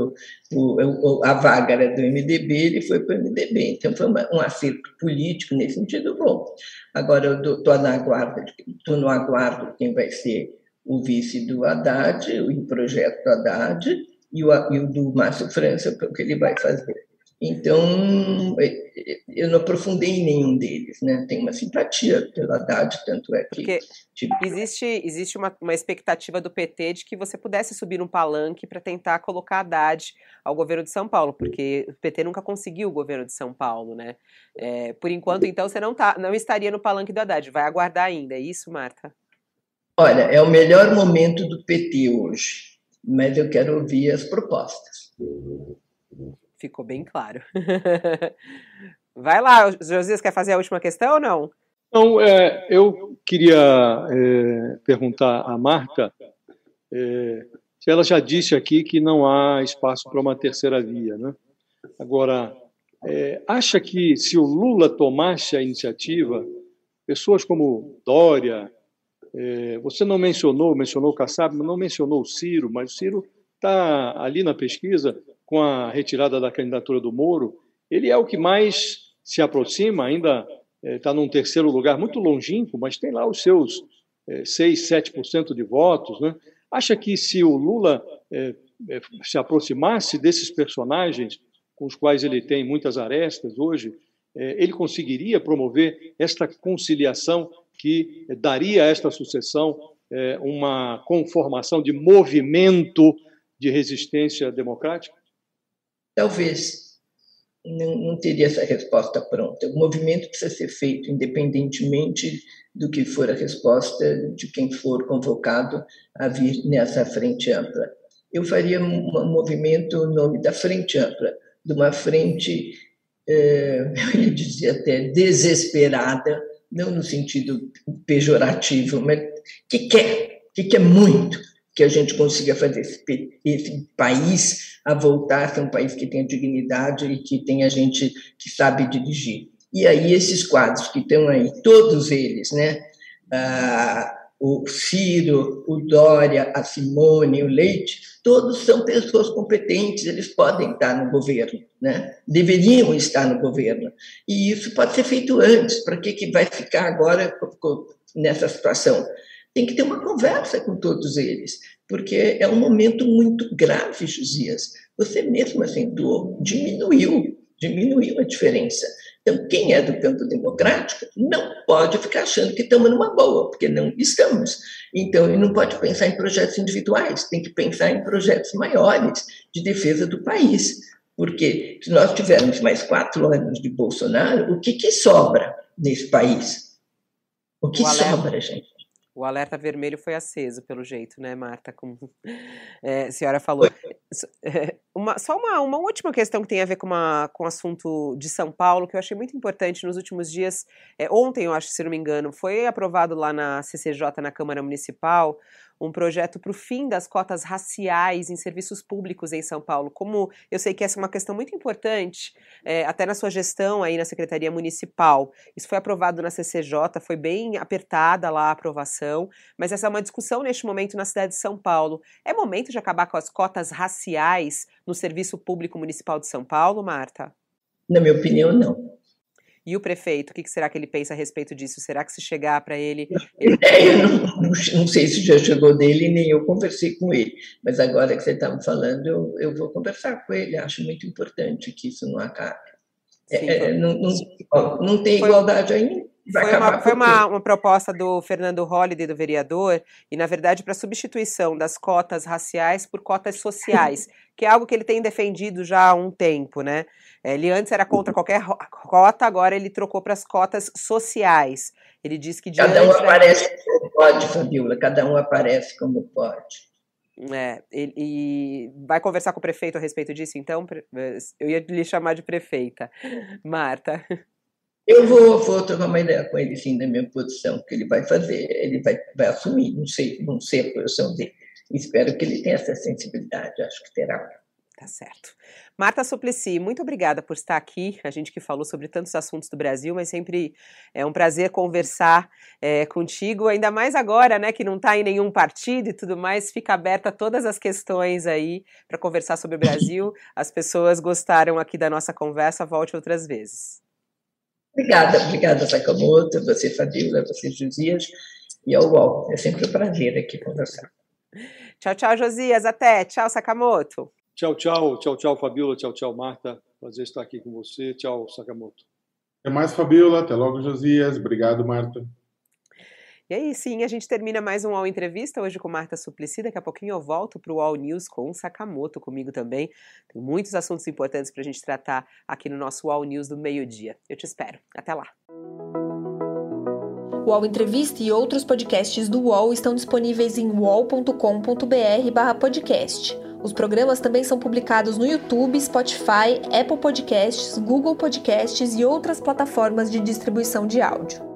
a vaga era do MDB, ele foi para o MDB. Então foi uma, um acerto político nesse sentido bom. Agora eu estou no aguardo, estou no aguardo quem vai ser o vice do Haddad, o projeto do Haddad, e o, e o do Márcio França, o que ele vai fazer. Então, é, é, eu não aprofundei em nenhum deles, né? Tenho uma simpatia pelo Haddad, tanto é que... Existe, existe uma, uma expectativa do PT de que você pudesse subir um palanque para tentar colocar Haddad ao governo de São Paulo, porque o PT nunca conseguiu o governo de São Paulo, né? É, por enquanto, então, você não, tá, não estaria no palanque do Haddad, vai aguardar ainda, é isso, Marta? Olha, é o melhor momento do PT hoje, mas eu quero ouvir as propostas. Ficou bem claro. Vai lá, Josias, quer fazer a última questão ou não? Então, é, eu queria é, perguntar à Marta é, se ela já disse aqui que não há espaço para uma terceira via. Né? Agora, é, acha que se o Lula tomasse a iniciativa, pessoas como Dória, é, você não mencionou, mencionou o Kassab, não mencionou o Ciro, mas o Ciro está ali na pesquisa, com a retirada da candidatura do Moro, ele é o que mais se aproxima, ainda está eh, num terceiro lugar, muito longínquo, mas tem lá os seus é, 6, 7% de votos. Né? Acha que se o Lula é, é, se aproximasse desses personagens com os quais ele tem muitas arestas hoje, ele conseguiria promover esta conciliação que daria a esta sucessão uma conformação de movimento de resistência democrática? Talvez não, não teria essa resposta pronta. O movimento precisa ser feito independentemente do que for a resposta de quem for convocado a vir nessa frente ampla. Eu faria um movimento no nome da frente ampla, de uma frente, eh, eu ia dizer até desesperada, não no sentido pejorativo, mas que quer, que quer muito que a gente consiga fazer esse, esse país a voltar a ser um país que tenha dignidade e que tenha gente que sabe dirigir. E aí esses quadros que estão aí, todos eles, né, ah, o Ciro, o Dória, a Simone, o Leite, todos são pessoas competentes, eles podem estar no governo, né? deveriam estar no governo. E isso pode ser feito antes, para que, que vai ficar agora nessa situação? Tem que ter uma conversa com todos eles, porque é um momento muito grave, Josias. Você mesmo acentuou, diminuiu, diminuiu a diferença. Então, quem é do campo democrático não pode ficar achando que estamos numa boa, porque não estamos. Então, ele não pode pensar em projetos individuais, tem que pensar em projetos maiores de defesa do país. Porque se nós tivermos mais quatro anos de Bolsonaro, o que, que sobra nesse país? O que o sobra, gente? O alerta vermelho foi aceso, pelo jeito, né, Marta? Como é, a senhora falou. Uma, só uma, uma última questão que tem a ver com, uma, com o assunto de São Paulo, que eu achei muito importante nos últimos dias. É, ontem, eu acho, se não me engano, foi aprovado lá na CCJ, na Câmara Municipal, um projeto para o fim das cotas raciais em serviços públicos em São Paulo. Como eu sei que essa é uma questão muito importante, é, até na sua gestão aí na Secretaria Municipal. Isso foi aprovado na CCJ, foi bem apertada lá a aprovação, mas essa é uma discussão neste momento na cidade de São Paulo. É momento de acabar com as cotas raciais no Serviço Público Municipal de São Paulo, Marta? Na minha opinião, não. E o prefeito, o que será que ele pensa a respeito disso? Será que se chegar para ele. Ele... É, eu não, não, sei se já chegou dele, nem eu conversei com ele. Mas agora que você está me falando, eu, eu vou conversar com ele. Acho muito importante que isso não acabe. É, Sim, é, não, não, não, tem igualdade ainda. Foi, uma, foi uma, uma, proposta do Fernando Holliday, do vereador, e na verdade para substituição das cotas raciais por cotas sociais, que é algo que ele tem defendido já há um tempo, né? Ele antes era contra qualquer cota, agora ele trocou para as cotas sociais. Ele diz que cada um aparece como pode, Fabiola. Cada um aparece como pode. É, ele, e vai conversar com o prefeito a respeito disso, então? Eu ia lhe chamar de prefeita. Marta. Eu vou, vou trocar uma ideia com ele, sim, da minha posição, que ele vai fazer, ele vai, vai assumir, não sei, não sei a posição dele. Espero que ele tenha essa sensibilidade, acho que terá. Tá certo. Marta Suplicy, muito obrigada por estar aqui. A gente que falou sobre tantos assuntos do Brasil, mas sempre é um prazer conversar é, contigo, ainda mais agora, né, que não está em nenhum partido e tudo mais, fica aberta todas as questões aí para conversar sobre o Brasil. As pessoas gostaram aqui da nossa conversa, volte outras vezes. Obrigada, obrigada, Sakamoto, você, Fabíola, você, Josias, e ao UOL. É sempre um prazer aqui conversar. Tchau, tchau, Josias. Até. Tchau, Sakamoto. Tchau, tchau. Tchau, tchau, Fabíola. Tchau, tchau, Marta. Prazer estar aqui com você. Tchau, Sakamoto. Até mais, Fabíola. Até logo, Josias. Obrigado, Marta. E aí sim, a gente termina mais um UOL Entrevista hoje com Marta Suplicy. Daqui a pouquinho eu volto para o UOL News com o Sakamoto comigo também. Tem muitos assuntos importantes para a gente tratar aqui no nosso UOL News do meio-dia. Eu te espero. Até lá. O UOL Entrevista e outros podcasts do UOL estão disponíveis em uol.com.br/podcast. Os programas também são publicados no YouTube, Spotify, Apple Podcasts, Google Podcasts e outras plataformas de distribuição de áudio.